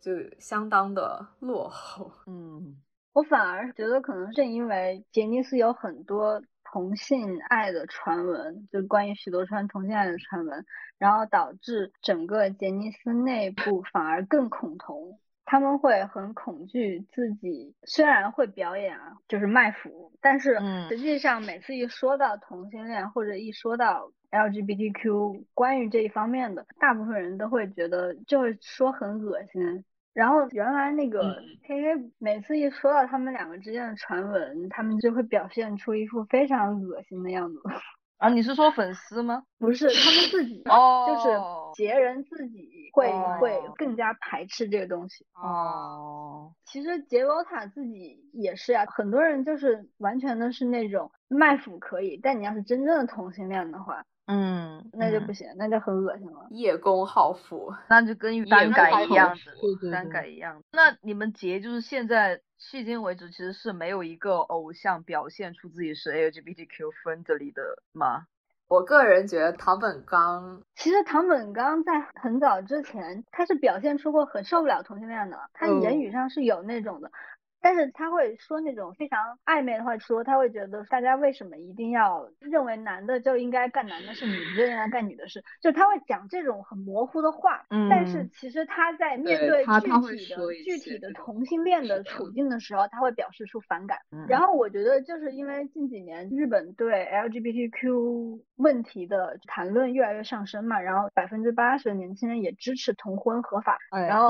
就相当的落后。嗯，我反而觉得可能是因为杰尼斯有很多同性爱的传闻，就关于许多川同性爱的传闻，然后导致整个杰尼斯内部反而更恐同。他们会很恐惧自己，虽然会表演啊，就是卖腐，但是实际上每次一说到同性恋或者一说到 LGBTQ 关于这一方面的，大部分人都会觉得就是说很恶心。然后原来那个 KK 每次一说到他们两个之间的传闻，他们就会表现出一副非常恶心的样子。啊，你是说粉丝吗？不是，他们自己，就是杰人自己会会更加排斥这个东西。哦，其实杰罗塔自己也是呀，很多人就是完全的是那种卖腐可以，但你要是真正的同性恋的话。嗯，那就不行，那就很恶心了。叶公好福，那就跟单改一样的，单改一样。那你们节就是现在迄今为止，其实是没有一个偶像表现出自己是 LGBTQ 分这里的吗？我个人觉得唐本刚，其实唐本刚在很早之前，他是表现出过很受不了同性恋的，他言语上是有那种的。但是他会说那种非常暧昧的话，说他会觉得大家为什么一定要认为男的就应该干男的事，女的就应该干女的事，就他会讲这种很模糊的话。嗯。但是其实他在面对具体的具体的同性恋的处境的时候，他会表示出反感。然后我觉得就是因为近几年日本对 LGBTQ 问题的谈论越来越上升嘛，然后百分之八十的年轻人也支持同婚合法，然后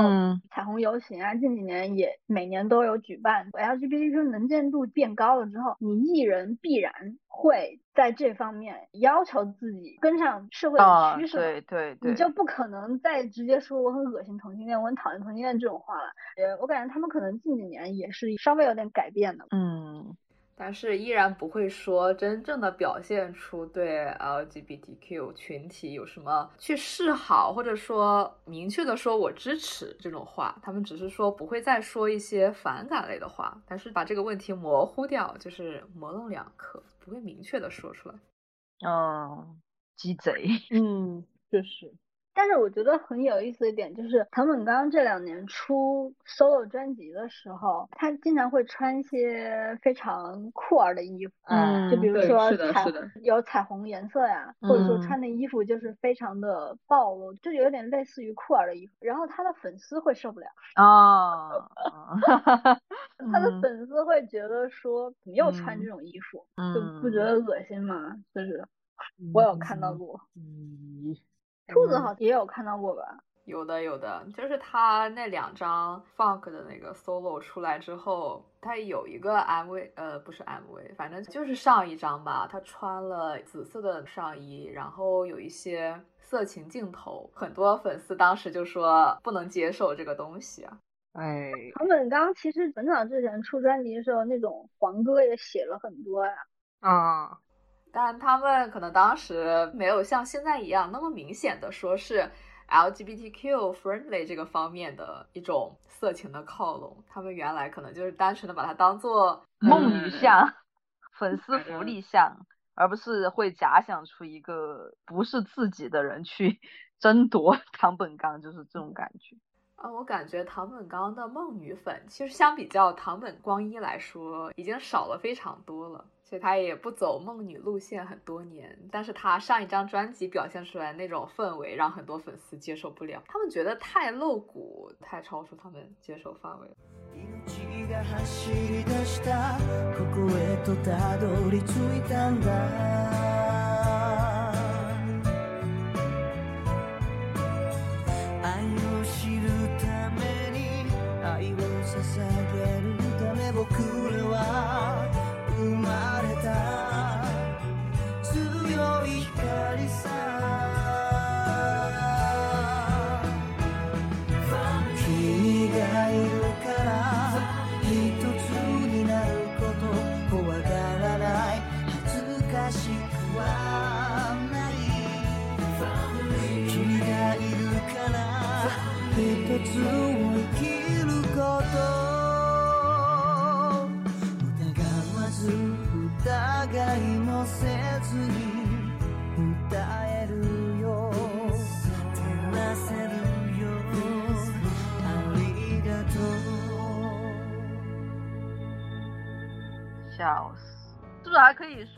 彩虹游行啊，近几年也每年都有举办。LGBTQ 能见度变高了之后，你艺人必然会在这方面要求自己跟上社会的趋势，对对对，你就不可能再直接说我很恶心同性恋，我很讨厌同性恋这种话了。呃，我感觉他们可能近几年也是稍微有点改变的。嗯。但是依然不会说真正的表现出对 LGBTQ 群体有什么去示好，或者说明确的说我支持这种话。他们只是说不会再说一些反感类的话，但是把这个问题模糊掉，就是模棱两可，不会明确的说出来。嗯，鸡贼。嗯，确实。但是我觉得很有意思一点就是，藤本刚这两年出 solo 专辑的时候，他经常会穿一些非常酷儿的衣服，嗯，就比如说彩有彩虹颜色呀，或者说穿的衣服就是非常的暴露，就有点类似于酷儿的衣服，然后他的粉丝会受不了啊，他的粉丝会觉得说你又穿这种衣服，就不觉得恶心吗？就是我有看到过。兔子好像也有看到过吧？有的，有的，就是他那两张 funk 的那个 solo 出来之后，他有一个 MV，呃，不是 MV，反正就是上一张吧。他穿了紫色的上衣，然后有一些色情镜头，很多粉丝当时就说不能接受这个东西啊。哎，藤本刚其实很早之前出专辑的时候，那种黄歌也写了很多呀。啊。但他们可能当时没有像现在一样那么明显的说是 LGBTQ friendly 这个方面的一种色情的靠拢，他们原来可能就是单纯的把它当做梦女像、粉丝福利像，而不是会假想出一个不是自己的人去 争夺 唐本刚，就是这种感觉。啊，我感觉唐本刚的梦女粉其实相比较唐本光一来说，已经少了非常多了。所以他也不走梦女路线很多年，但是他上一张专辑表现出来那种氛围，让很多粉丝接受不了，他们觉得太露骨，太超出他们接受范围。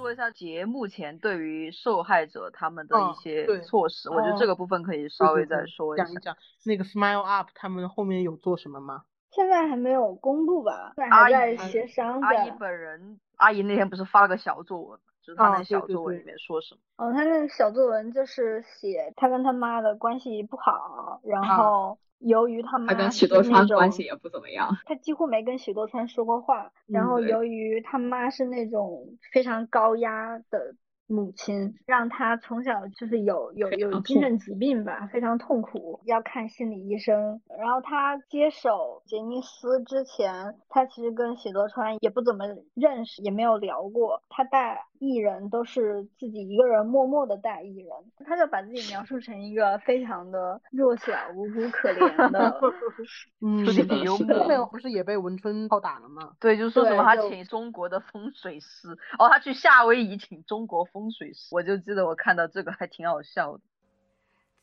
说一下节目前对于受害者他们的一哦些措施？我觉得这个部分可以稍微再对对对说一下讲。一讲那个 Smile Up 他们后面有做什么吗？现在还没有公布吧，现在还在协商阿姨着。本人，阿姨那天不是发了个小作文吗，就是她那小作文里面说什么？哦，他那个小作文就是写他跟他妈的关系不好，然啊后由于他妈他跟是许多川关系也不怎么样。他几乎没跟许多川说过话。然后由于他妈是那种非常高压的母亲，让他从小就是有有有精神疾病吧，非常痛苦，要看心理医生。然后他接手杰尼斯之前，他其实跟许多川也不怎么认识，也没有聊过。他带艺人都是自己一个人默默的带艺人，他就把自己描述成一个非常的弱小、无辜、可怜的。嗯，说点幽默后面不是也被文春暴打了吗？对，就是说什么他请中国的风水师，哦，他去夏威夷请中国风水师，我就记得我看到这个还挺好笑的。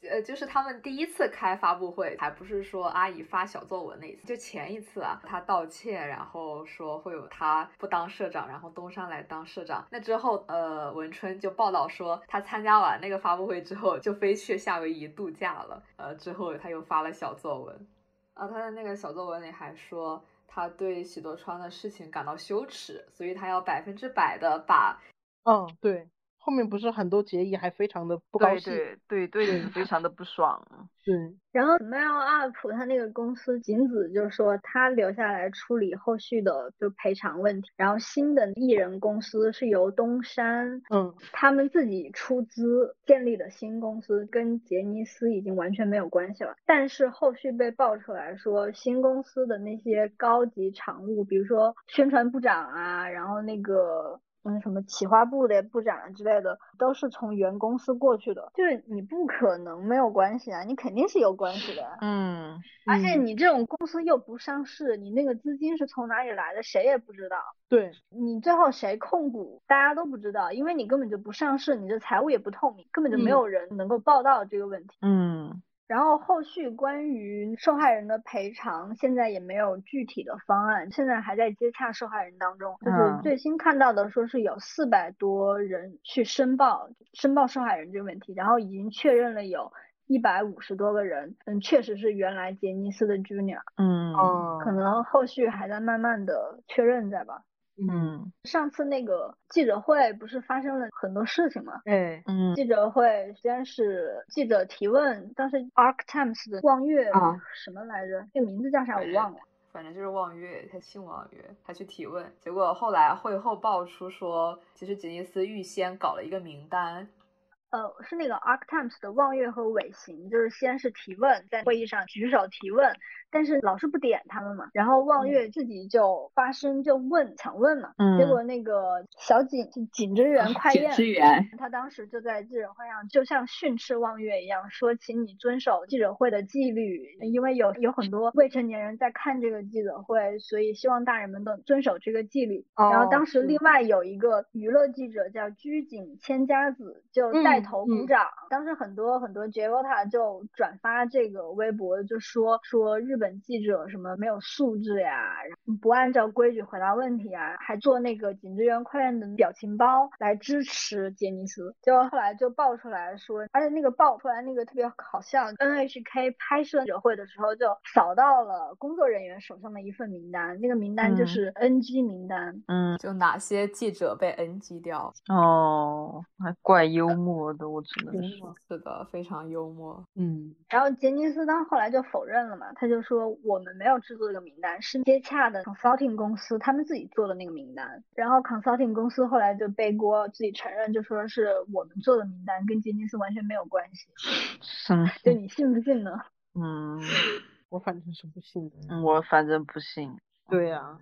呃，就是他们第一次开发布会，还不是说阿姨发小作文那一次，就前一次啊，他道歉，然后说会有他不当社长，然后东山来当社长。那之后，呃，文春就报道说，他参加完那个发布会之后，就飞去夏威夷度假了。呃，之后他又发了小作文，啊，他的那个小作文里还说，他对喜多川的事情感到羞耻，所以他要百分之百的把嗯，对，后面不是很多结义还非常的不高对兴。对对对，非常的不爽。对然后 Smile Up 他那个公司仅子就是说他留下来处理后续的就赔偿问题，然后新的艺人公司是由东山嗯他们自己出资建立的新公司，跟杰尼斯已经完全没有关系了。但是后续被爆出来说，新公司的那些高级常务，比如说宣传部长啊，然后那个。嗯，什么企划部的部长之类的，都是从原公司过去的，就是你不可能没有关系啊，你肯定是有关系的啊。嗯，而且嗯你这种公司又不上市，你那个资金是从哪里来的，谁也不知道。对，你最后谁控股，大家都不知道，因为你根本就不上市，你的财务也不透明，根本就没嗯有人能够报道这个问题。嗯然后后续关于受害人的赔偿，现在也没有具体的方案，现在还在接洽受害人当中。就是嗯最新看到的说是有四百多人去申报申报受害人这个问题，然后已经确认了有一百五十多个人，嗯，确实是原来杰尼斯的 Junior，嗯嗯，可能后续还在慢慢的确认在吧。嗯上次那个记者会不是发生了很多事情吗？对，嗯记者会先是记者提问，当时 Arc Times 的望月啊什么来着？这个名字叫啥我忘了。反正就是望月，他姓望月，他去提问，结果后来会后爆出说，其实吉尼斯预先搞了一个名单，呃，是那个 Arc Times 的望月和尾行，就是先是提问，在会议上举手提问，但是老是不点他们嘛，然后望月自己就发声就问抢问嘛，嗯。结果那个小景景之源快景彦之源他当时就在记者会上，就像训斥望月一样，说请你遵守记者会的纪律，因为有有很多未成年人在看这个记者会，所以希望大人们都遵守这个纪律。然后哦当时另外有一个娱乐记者叫居井千佳子，就带嗯头鼓嗯掌。当时很多很多 j o t a 就转发这个微博，就说说日本记者什么没有素质呀，不按照规矩回答问题啊，还做那个景之源快链的表情包来支持杰尼斯。结果后来就爆出来说，而且那个爆出来那个特别好笑，NHK 拍摄者会的时候就扫到了工作人员手上的一份名单，那个名单就嗯是 NG 名单。嗯，就哪些记者被 NG 掉。哦，还怪幽默的，我只能说，是的，非常幽默。嗯然后杰尼斯当后来就否认了嘛，他就说我们没有制作这个名单，是接洽的 consulting 公司他们自己做的那个名单。然后 consulting 公司后来就背锅，自己承认就说是我们做的名单，跟杰尼斯完全没有关系。生就你信不信呢？嗯，我反正是不信的。嗯我反正不信。对呀、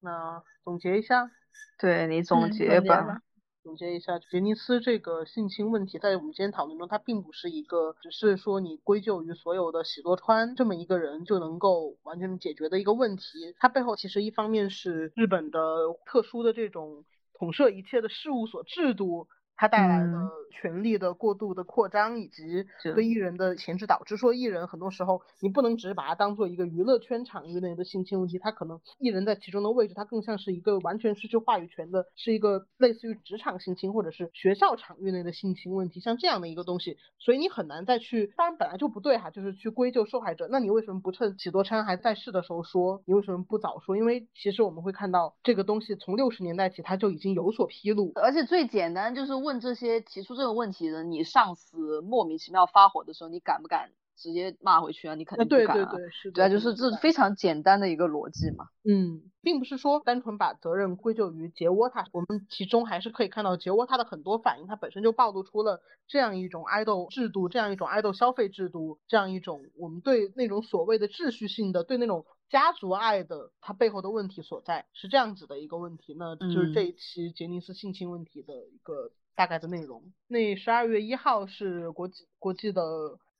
那总结一下，对你总嗯结吧。吧。总结一下，杰尼斯这个性侵问题，在我们今天讨论中，它并不是一个只是说你归咎于所有的喜多川这么一个人就能够完全解决的一个问题。它背后其实一方面是日本的特殊的这种统摄一切的事务所制度。它带来的嗯权力的过度的扩张，以及是对艺人的前置，导致说艺人很多时候你不能只是把它当做一个娱乐圈场域内的性侵问题，它可能艺人在其中的位置，它更像是一个完全失去话语权的，是一个类似于职场性侵或者是学校场域内的性侵问题，像这样的一个东西，所以你很难再去，当然本来就不对哈，就是去归咎受害者，那你为什么不趁喜多川还在世的时候说？你为什么不早说？因为其实我们会看到这个东西从六十年代起它就已经有所披露，而且最简单就是问这些提出这个问题的，你上司莫名其妙发火的时候，你敢不敢直接骂回去啊？你肯定不敢啊。对对，是的，对啊，就是这非常简单的一个逻辑嘛。嗯，并不是说单纯把责任归咎于杰沃塔，我们其中还是可以看到杰沃塔的很多反应，他本身就暴露出了这样一种爱豆制度，这样一种爱豆消费制度，这样一种我们对那种所谓的秩序性的，对那种家族爱的它背后的问题所在，是这样子的一个问题。那就是这嗯一期杰尼斯性侵问题的一个大概的内容。那十二月一号是国际国际的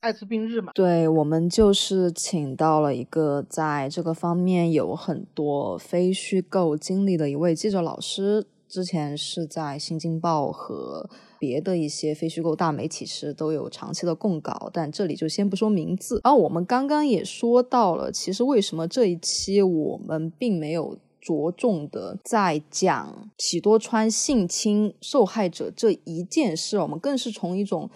艾滋病日嘛？对我们就是请到了一个在这个方面有很多非虚构经历的一位记者老师，之前是在《新京报》和别的一些非虚构大媒体是都有长期的供稿，但这里就先不说名字。然后我们刚刚也说到了，其实为什么这一期我们并没有。着重的在讲喜多川性侵受害者这一件事，我们更是从一种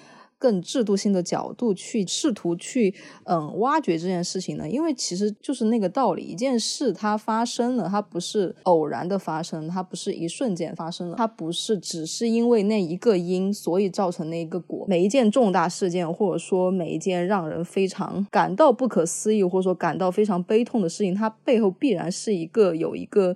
更制度性的角度去试图去嗯挖掘这件事情呢？因为其实就是那个道理，一件事它发生了，它不是偶然的发生，它不是一瞬间发生了，它不是只是因为那一个因所以造成那一个果。每一件重大事件，或者说每一件让人非常感到不可思议，或者说感到非常悲痛的事情，它背后必然是一个有一个。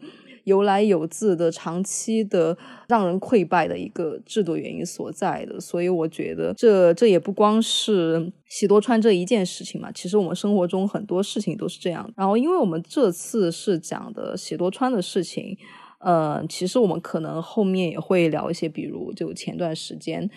由来有自的、长期的、让人溃败的一个制度原因所在的，所以我觉得这这也不光是喜多川这一件事情嘛，其实我们生活中很多事情都是这样。然后，因为我们这次是讲的喜多川的事情，呃，其实我们可能后面也会聊一些，比如就前段时间。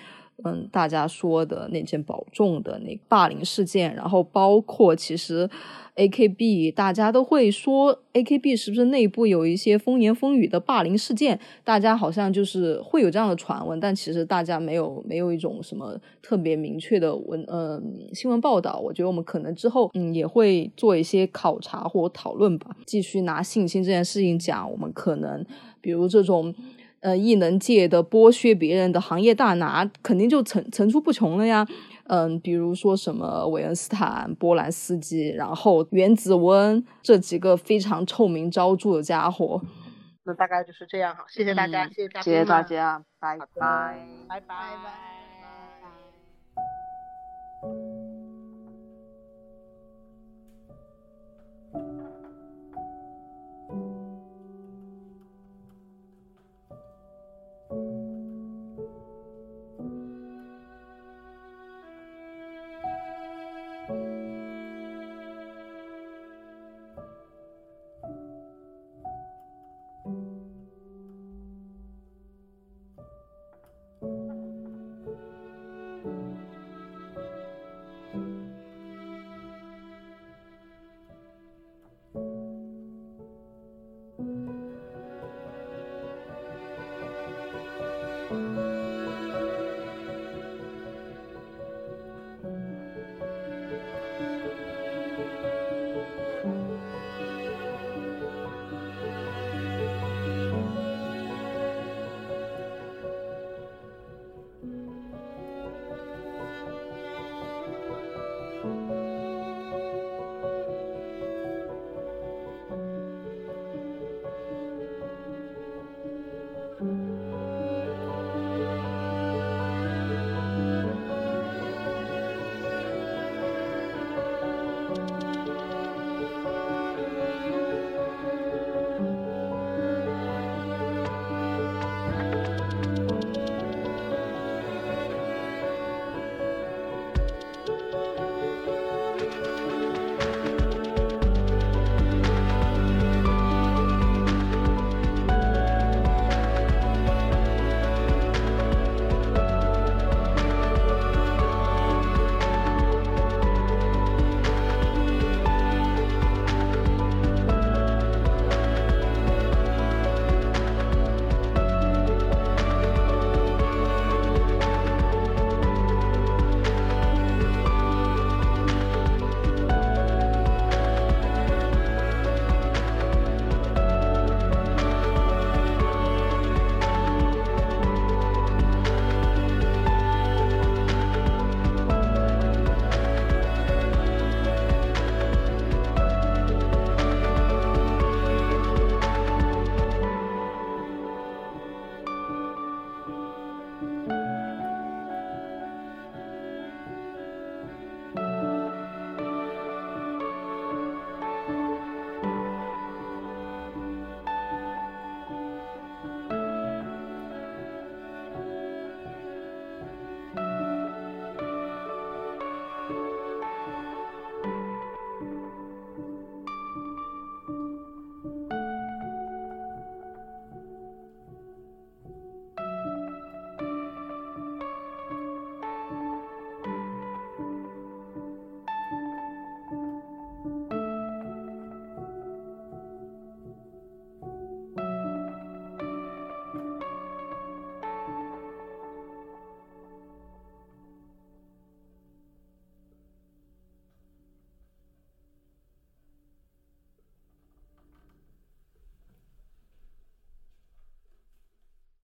嗯，大家说的那件保重的那霸凌事件，然后包括其实 A K B，大家都会说 A K B 是不是内部有一些风言风语的霸凌事件？大家好像就是会有这样的传闻，但其实大家没有没有一种什么特别明确的文呃新闻报道。我觉得我们可能之后嗯也会做一些考察或讨论吧，继续拿性侵这件事情讲，我们可能比如这种。呃，异能界的剥削别人的行业大拿，肯定就层层出不穷了呀。嗯，比如说什么韦恩斯坦、波兰斯基，然后原子温这几个非常臭名昭著的家伙。那大概就是这样哈，谢谢大家，嗯谢谢大家谢谢大家，拜拜，拜拜。拜拜。「